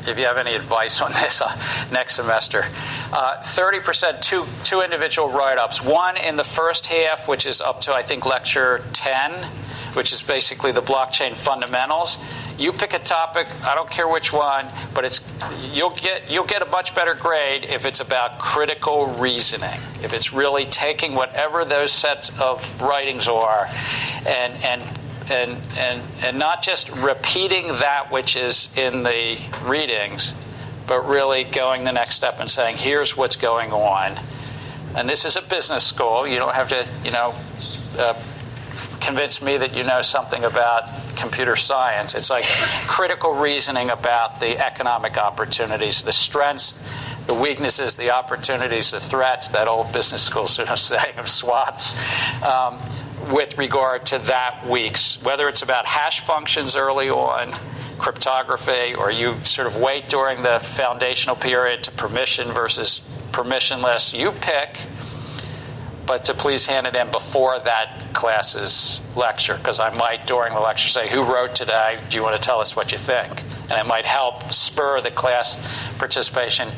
if you have any advice on this uh, next semester. Uh, 30%, two, two individual write ups. One in the first half, which is up to, I think, lecture 10, which is basically the blockchain fundamentals. You pick a topic, I don't care which one, but it's you'll get you'll get a much better grade if it's about critical reasoning. If it's really taking whatever those sets of writings are and and and, and, and not just repeating that which is in the readings, but really going the next step and saying, here's what's going on. And this is a business school. You don't have to, you know, uh, convince me that you know something about computer science. It's like critical reasoning about the economic opportunities, the strengths, the weaknesses, the opportunities, the threats, that old business school sort of saying of SWOTs. Um, with regard to that week's, whether it's about hash functions early on, cryptography, or you sort of wait during the foundational period to permission versus permissionless, you pick. But to please hand it in before that class's lecture, because I might during the lecture say, Who wrote today? Do you want to tell us what you think? And it might help spur the class participation.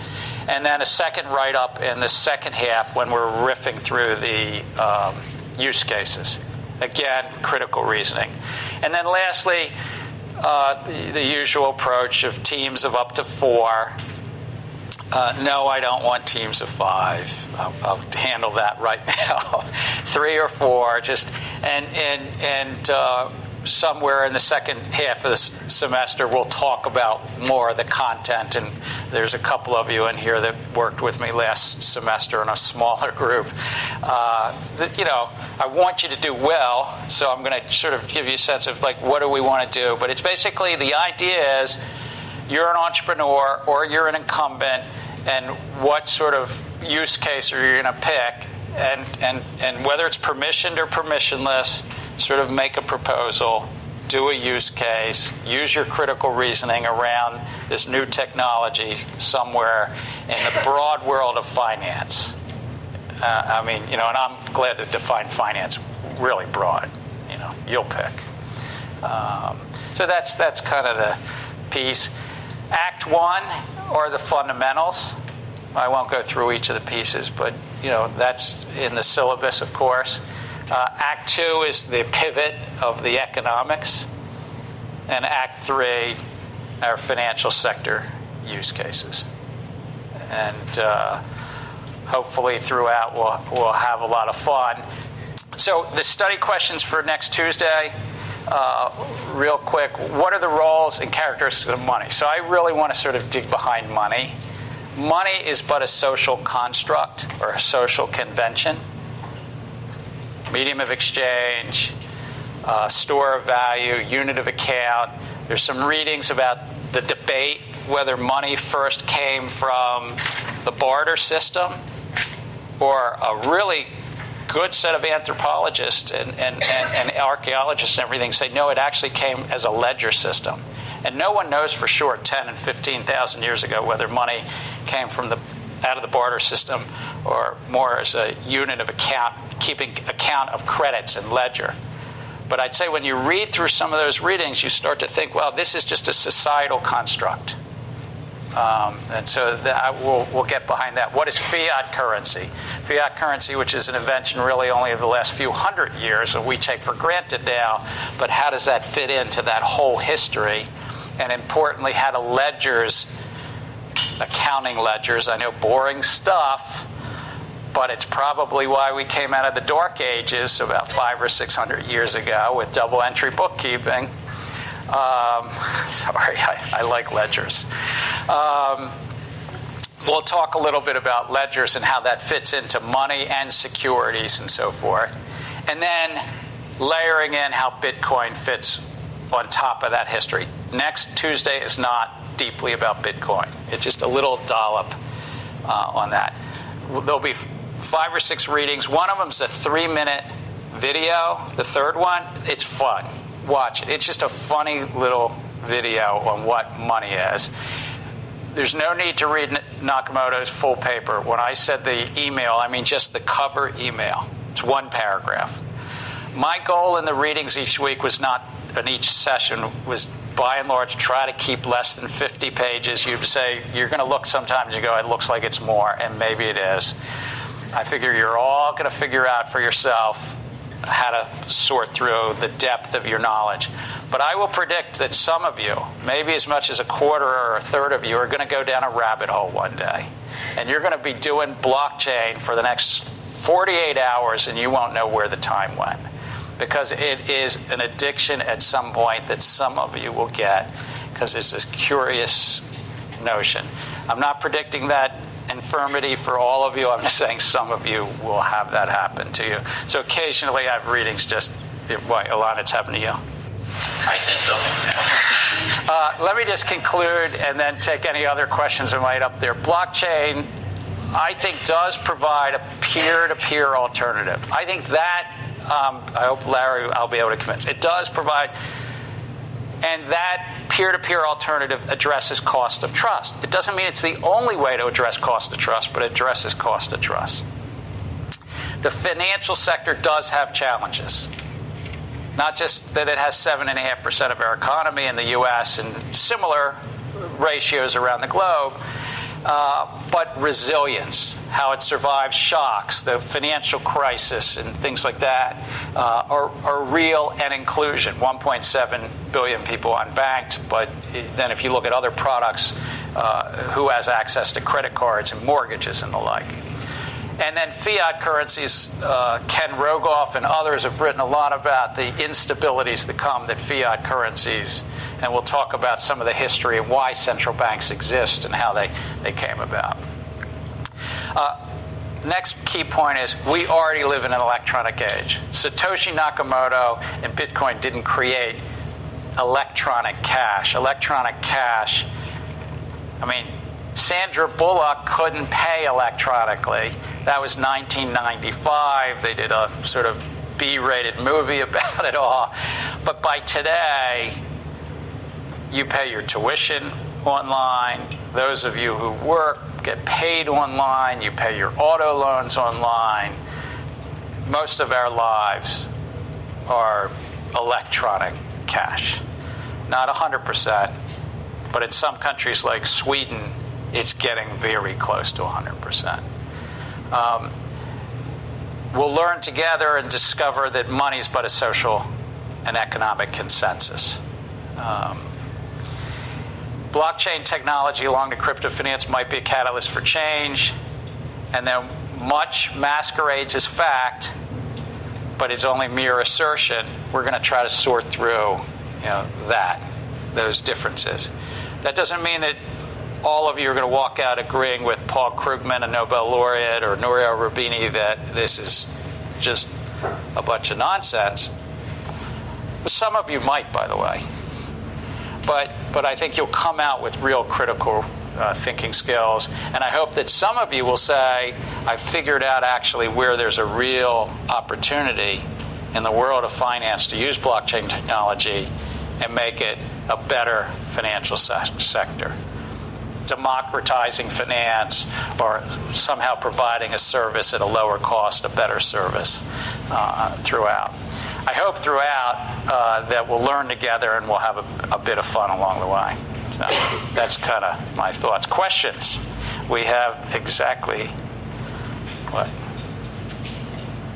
And then a second write up in the second half when we're riffing through the um, use cases. Again, critical reasoning. And then lastly, uh, the, the, usual approach of teams of up to four. Uh, no, I don't want teams of five. I'll, I'll handle that right now. Three or four, just and and and uh, somewhere in the second half of the semester, we'll talk about more of the content. And there's a couple of you in here that worked with me last semester in a smaller group. Uh, that, you know, I want you to do well, so I'm going to sort of give you a sense of like what do we want to do. But it's basically the idea is you're an entrepreneur or you're an incumbent, and what sort of use case are you going to pick? And, and, and whether it's permissioned or permissionless, sort of make a proposal, do a use case, use your critical reasoning around this new technology somewhere in the broad world of finance. Uh, I mean, you know, and I'm glad to define finance really broad. You know, you'll pick. Um, so that's that's kind of the piece. Act One are the fundamentals. I won't go through each of the pieces, but you know that's in the syllabus, of course. Uh, Act Two is the pivot of the economics, and Act Three, our financial sector use cases. And uh, hopefully, throughout, we'll, we'll have a lot of fun. So, the study questions for next Tuesday. Uh, real quick, what are the roles and characteristics of money? So, I really want to sort of dig behind money. Money is but a social construct or a social convention, medium of exchange, uh, store of value, unit of account. There's some readings about the debate whether money first came from the barter system or a really good set of anthropologists and, and, and, and archaeologists and everything say no, it actually came as a ledger system. And no one knows for sure 10 and 15,000 years ago whether money came from the out of the barter system or more as a unit of account, keeping account of credits and ledger. But I'd say when you read through some of those readings, you start to think, well, this is just a societal construct. Um, and so that, we'll, we'll get behind that. What is fiat currency? Fiat currency, which is an invention really only of the last few hundred years that we take for granted now, but how does that fit into that whole history? And importantly, how do ledgers, accounting ledgers, I know boring stuff, but it's probably why we came out of the Dark Ages about five or six hundred years ago with double entry bookkeeping um, sorry, I, I, like ledgers. Um, we'll talk a little bit about ledgers and how that fits into money and securities and so forth. And then layering in how Bitcoin fits on top of that history. Next Tuesday is not deeply about Bitcoin, it's just a little dollop uh, on that. There'll be five or six readings. One of them is a three minute video. The third one, it's fun watch it. It's just a funny little video on what money is. There's no need to read Nakamoto's full paper. When I said the email, I mean just the cover email. It's one paragraph. My goal in the readings each week was not, in each session, was by and large try to keep less than 50 pages. You'd say, you're going to look sometimes, you go, it looks like it's more, and maybe it is. I figure you're all going to figure out for yourself how to sort through the depth of your knowledge. But I will predict that some of you, maybe as much as a quarter or a third of you, are going to go down a rabbit hole one day. And you're going to be doing blockchain for the next 48 hours and you won't know where the time went. Because it is an addiction at some point that some of you will get because it's this curious notion. I'm not predicting that infirmity for all of you. I'm just saying some of you will have that happen to you. So occasionally I have readings just, why, Alana, it's happened to you? I think so. Uh, let me just conclude and then take any other questions that might up there. Blockchain, I think, does provide a peer to peer alternative. I think that, um, I hope Larry, I'll be able to convince. It does provide and that peer to peer alternative addresses cost of trust. It doesn't mean it's the only way to address cost of trust, but it addresses cost of trust. The financial sector does have challenges. Not just that it has 7.5% of our economy in the US and similar ratios around the globe, uh, but resilience, how it survives shocks, the financial crisis, and things like that, uh, are, are, real, and inclusion. 1.7 billion people unbanked, but then if you look at other products, uh, who has access to credit cards and mortgages and the like. And then fiat currencies, uh, Ken Rogoff and others have written a lot about the instabilities that come that fiat currencies, and we'll talk about some of the history of why central banks exist and how they, they came about. Uh, next key point is we already live in an electronic age. Satoshi Nakamoto and Bitcoin didn't create electronic cash. Electronic cash, I mean, Sandra Bullock couldn't pay electronically. That was 1995. They did a sort of B rated movie about it all. But by today, you pay your tuition online. Those of you who work get paid online. You pay your auto loans online. Most of our lives are electronic cash. Not 100%, but in some countries like Sweden, it's getting very close to 100%. Um, we'll learn together and discover that money is but a social and economic consensus. Um, blockchain technology along to crypto finance might be a catalyst for change, and then much masquerades as fact, but is only mere assertion. We're going to try to sort through, you know, that those differences. That doesn't mean that all of you are going to walk out agreeing with Paul Krugman, a Nobel laureate, or Nouriel Roubini that this is just a bunch of nonsense. Some of you might, by the way. But, but I think you'll come out with real critical uh, thinking skills. And I hope that some of you will say, I figured out actually where there's a real opportunity in the world of finance to use blockchain technology and make it a better financial se- sector. Democratizing finance or somehow providing a service at a lower cost, a better service uh, throughout. I hope throughout uh, that we'll learn together and we'll have a, a bit of fun along the way. So that's kind of my thoughts. Questions? We have exactly what?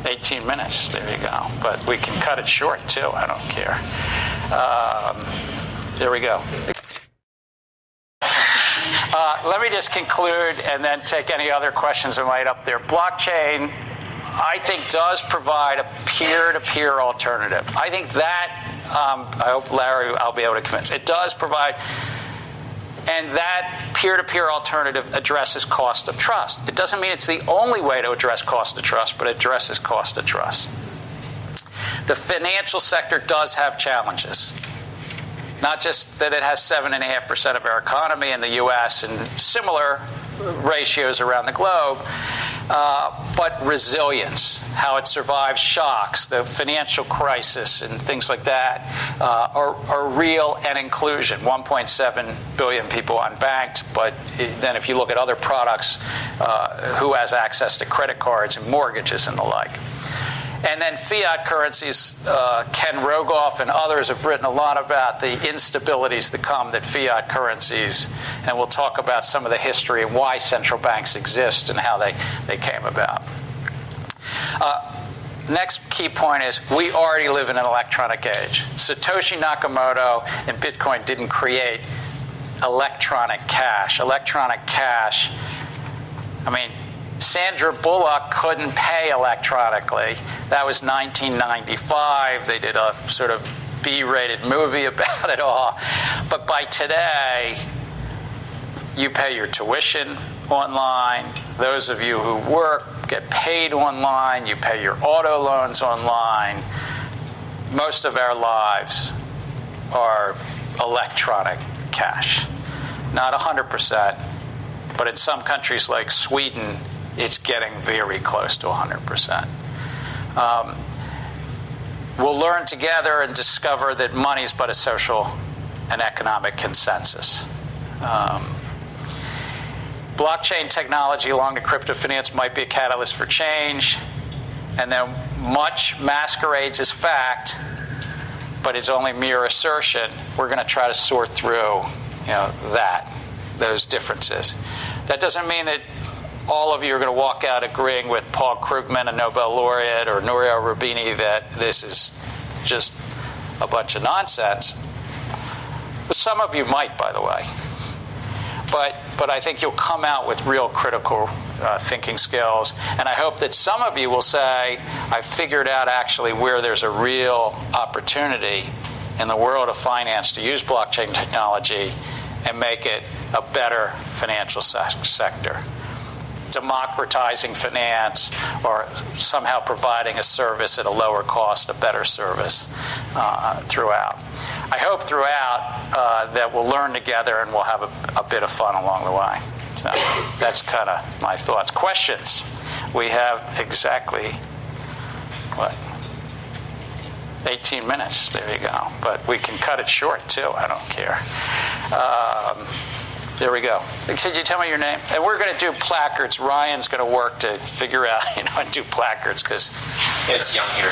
18 minutes. There you go. But we can cut it short too. I don't care. Um, there we go. Let me just conclude and then take any other questions that might up there. Blockchain I think does provide a peer-to-peer alternative. I think that um, I hope Larry I'll be able to convince. It does provide and that peer-to-peer alternative addresses cost of trust. It doesn't mean it's the only way to address cost of trust, but it addresses cost of trust. The financial sector does have challenges. Not just that it has 7.5% of our economy in the US and similar ratios around the globe, uh, but resilience, how it survives shocks, the financial crisis, and things like that uh, are, are, real, and inclusion. 1.7 billion people unbanked, but then if you look at other products, uh, who has access to credit cards and mortgages and the like. And then fiat currencies, uh, Ken Rogoff and others have written a lot about the instabilities that come that fiat currencies, and we'll talk about some of the history and why central banks exist and how they, they came about. Uh, next key point is we already live in an electronic age. Satoshi Nakamoto and Bitcoin didn't create electronic cash. Electronic cash, I mean, Sandra Bullock couldn't pay electronically. That was 1995. They did a sort of B rated movie about it all. But by today, you pay your tuition online. Those of you who work get paid online. You pay your auto loans online. Most of our lives are electronic cash. Not 100%, but in some countries like Sweden, it's getting very close to 100%. Um, we'll learn together and discover that money is but a social and economic consensus. Um, blockchain technology along to crypto finance might be a catalyst for change, and then much masquerades as fact, but is only mere assertion. We're going to try to sort through, you know, that those differences. That doesn't mean that all of you are going to walk out agreeing with Paul Krugman, a Nobel laureate, or Nouriel Roubini that this is just a bunch of nonsense. Some of you might, by the way. But, but I think you'll come out with real critical uh, thinking skills. And I hope that some of you will say, I figured out actually where there's a real opportunity in the world of finance to use blockchain technology and make it a better financial se- sector democratizing finance or somehow providing a service at a lower cost, a better service uh, throughout. I hope throughout uh, that we'll learn together and we'll have a, a bit of fun along the way. So that's kind of my thoughts. Questions? We have exactly what? 18 minutes. There you go. But we can cut it short too. I don't care. Um, there we go. Could you tell me your name? And we're going to do placards. Ryan's going to work to figure out, you know, and do placards because it's young here.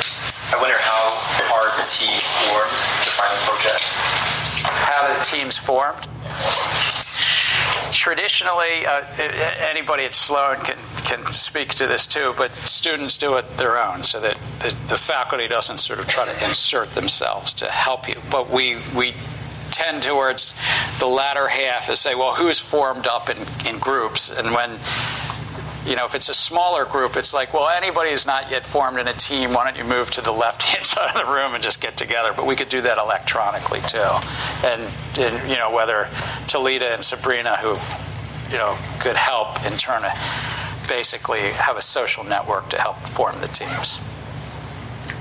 I wonder how are the teams formed to find the project? How the teams formed? Traditionally, uh, anybody at Sloan can, can speak to this too, but students do it their own so that the, the faculty doesn't sort of try to insert themselves to help you. But we, we tend towards the latter half and say, well, who's formed up in, in groups? And when you know, if it's a smaller group, it's like, well, anybody who's not yet formed in a team, why don't you move to the left hand side of the room and just get together? But we could do that electronically too. And, and you know, whether Talita and Sabrina, who, you know, could help in turn to basically have a social network to help form the teams.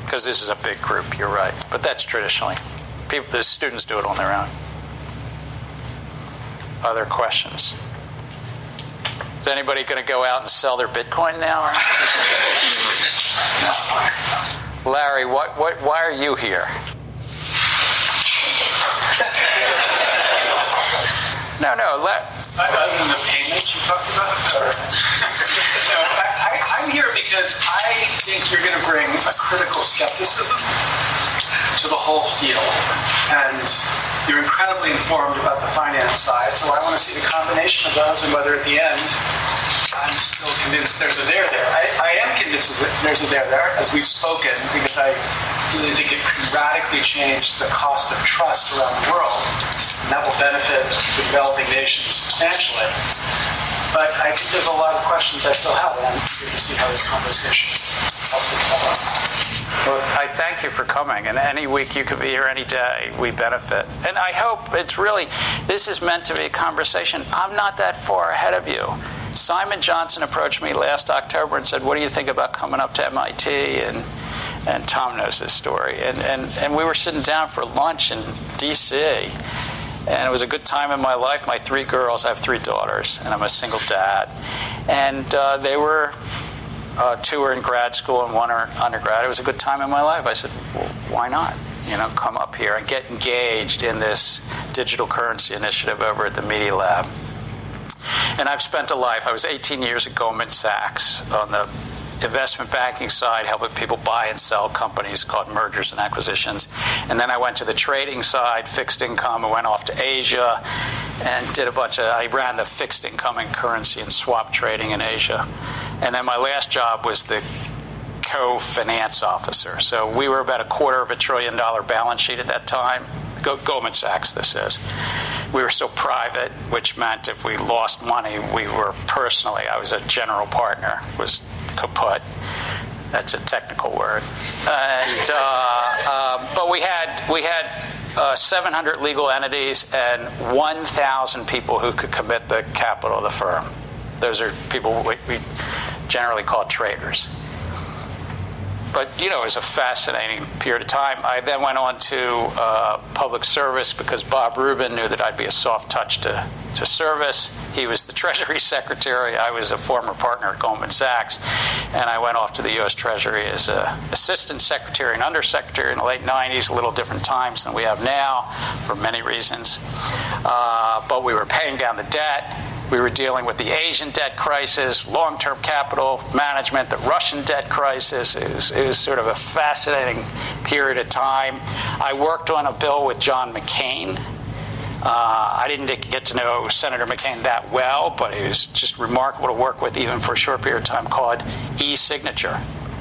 Because this is a big group, you're right. But that's traditionally. People, the students do it on their own. Other questions? Is anybody going to go out and sell their Bitcoin now? Larry, what, what, why are you here? No, no. Let, Other than the payments you talked about? No, I, am here because I think you're going to bring a critical skepticism to the whole field. And you're incredibly informed about the finance side, so I want to see the combination of those and whether at the end I'm still convinced there's a there there. I, I am convinced that there's a there there, as we've spoken, because I really think it could radically change the cost of trust around the world, and that will benefit the developing nations substantially. But I think there's a lot of questions I still have, and I'm eager to see how this conversation helps develop. Well, I thank you for coming. And any week you could be here any day, we benefit. And I hope it's really, this is meant to be a conversation. I'm not that far ahead of you. Simon Johnson approached me last October and said, What do you think about coming up to MIT? And, and Tom knows this story. And, and, and we were sitting down for lunch in D.C. And it was a good time in my life. My three girls, I have three daughters, and I'm a single dad. And uh, they were uh, two are in grad school and one are undergrad. It was a good time in my life. I said, well, why not? You know, come up here and get engaged in this digital currency initiative over at the Media Lab. And I've spent a life. I was 18 years at Goldman Sachs on the investment banking side, helping people buy and sell companies called mergers and acquisitions. And then I went to the trading side, fixed income, and went off to Asia and did a bunch of, I ran the fixed income and currency and swap trading in Asia. And then my last job was the co finance officer. So we were about a quarter of a trillion dollar balance sheet at that time. Goldman Sachs, this is. We were so private, which meant if we lost money, we were personally, I was a general partner, was kaput. That's a technical word. And, uh, uh, but we had, we had uh, 700 legal entities and 1,000 people who could commit the capital of the firm. Those are people we, we generally called traders but you know, it was a fascinating period of time. I then went on to uh, public service because Bob Rubin knew that I'd be a soft touch to, to service. He was the Treasury Secretary. I was a former partner at Goldman Sachs, and I went off to the U.S. Treasury as an assistant secretary and undersecretary in the late 90s, a little different times than we have now for many reasons. Uh, but we were paying down the debt we were dealing with the Asian debt crisis, long term capital management, the Russian debt crisis. It was, it was, sort of a fascinating period of time. I worked on a bill with John McCain. Uh, I didn't get to know Senator McCain that well, but it was just remarkable to work with, even for a short period of time, called e signature.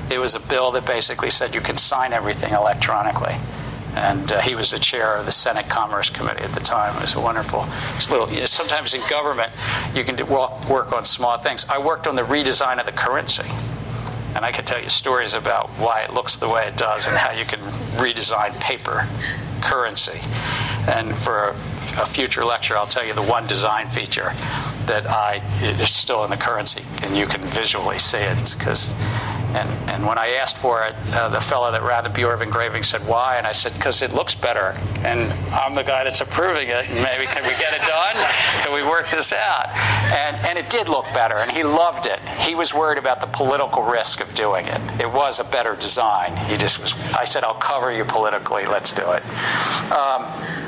It was a bill that basically said you can sign everything electronically and uh, he was the chair of the Senate Commerce Committee at the time. It was wonderful. It's little. You know, sometimes in government, you can do, work on small things. I worked on the redesign of the currency, and I could tell you stories about why it looks the way it does and how you can redesign paper currency. And for a, a future lecture, I'll tell you the one design feature that I is still in the currency, and you can visually see it because and, and when I asked for it, uh, the fellow that ran the Bureau of Engraving said, Why? And I said, Because it looks better. And I'm the guy that's approving it. Maybe can we get it done? Can we work this out? And, and it did look better, and he loved it. He was worried about the political risk of doing it. It was a better design. He just was, I said, I'll cover you politically. Let's do it. Um,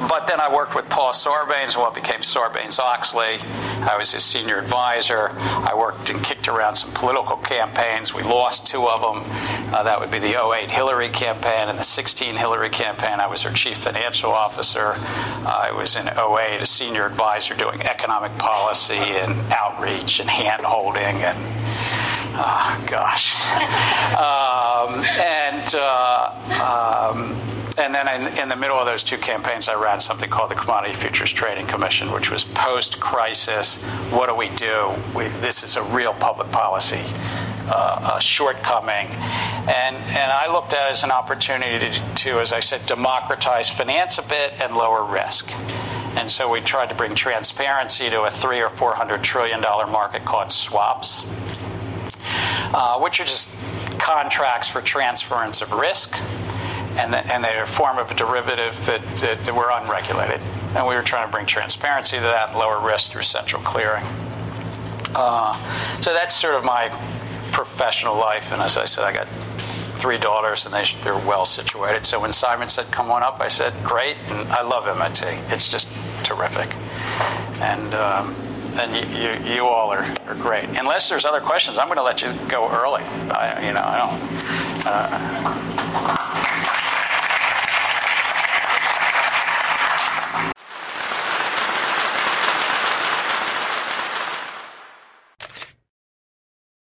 but then I worked with Paul Sarbanes, what became Sarbanes Oxley. I was his senior advisor. I worked and kicked around some political campaigns. We lost two of them. Uh, that would be the 08 Hillary campaign and the 16 Hillary campaign. I was her chief financial officer. Uh, I was in 08 a senior advisor doing economic policy and outreach and hand holding and oh gosh. um, and uh, um, and then in, in, the middle of those two campaigns, I ran something called the Commodity Futures Trading Commission, which was post crisis. What do we do? We, this is a real public policy uh, shortcoming. And, and I looked at it as an opportunity to, to, as I said, democratize finance a bit and lower risk. And so we tried to bring transparency to a three or four hundred trillion dollar market called swaps, uh, which are just contracts for transference of risk and, the, and they're a form of a derivative that, that, that were unregulated. And we were trying to bring transparency to that and lower risk through central clearing. Uh, so that's sort of my professional life. And as I said, I got three daughters and they, they're well situated. So when Simon said, come on up, I said, great. And I love MIT. It's just terrific. And, um, and you, you, you, all are, are great. Unless there's other questions, I'm going to let you go early. I, you know, I don't. Uh,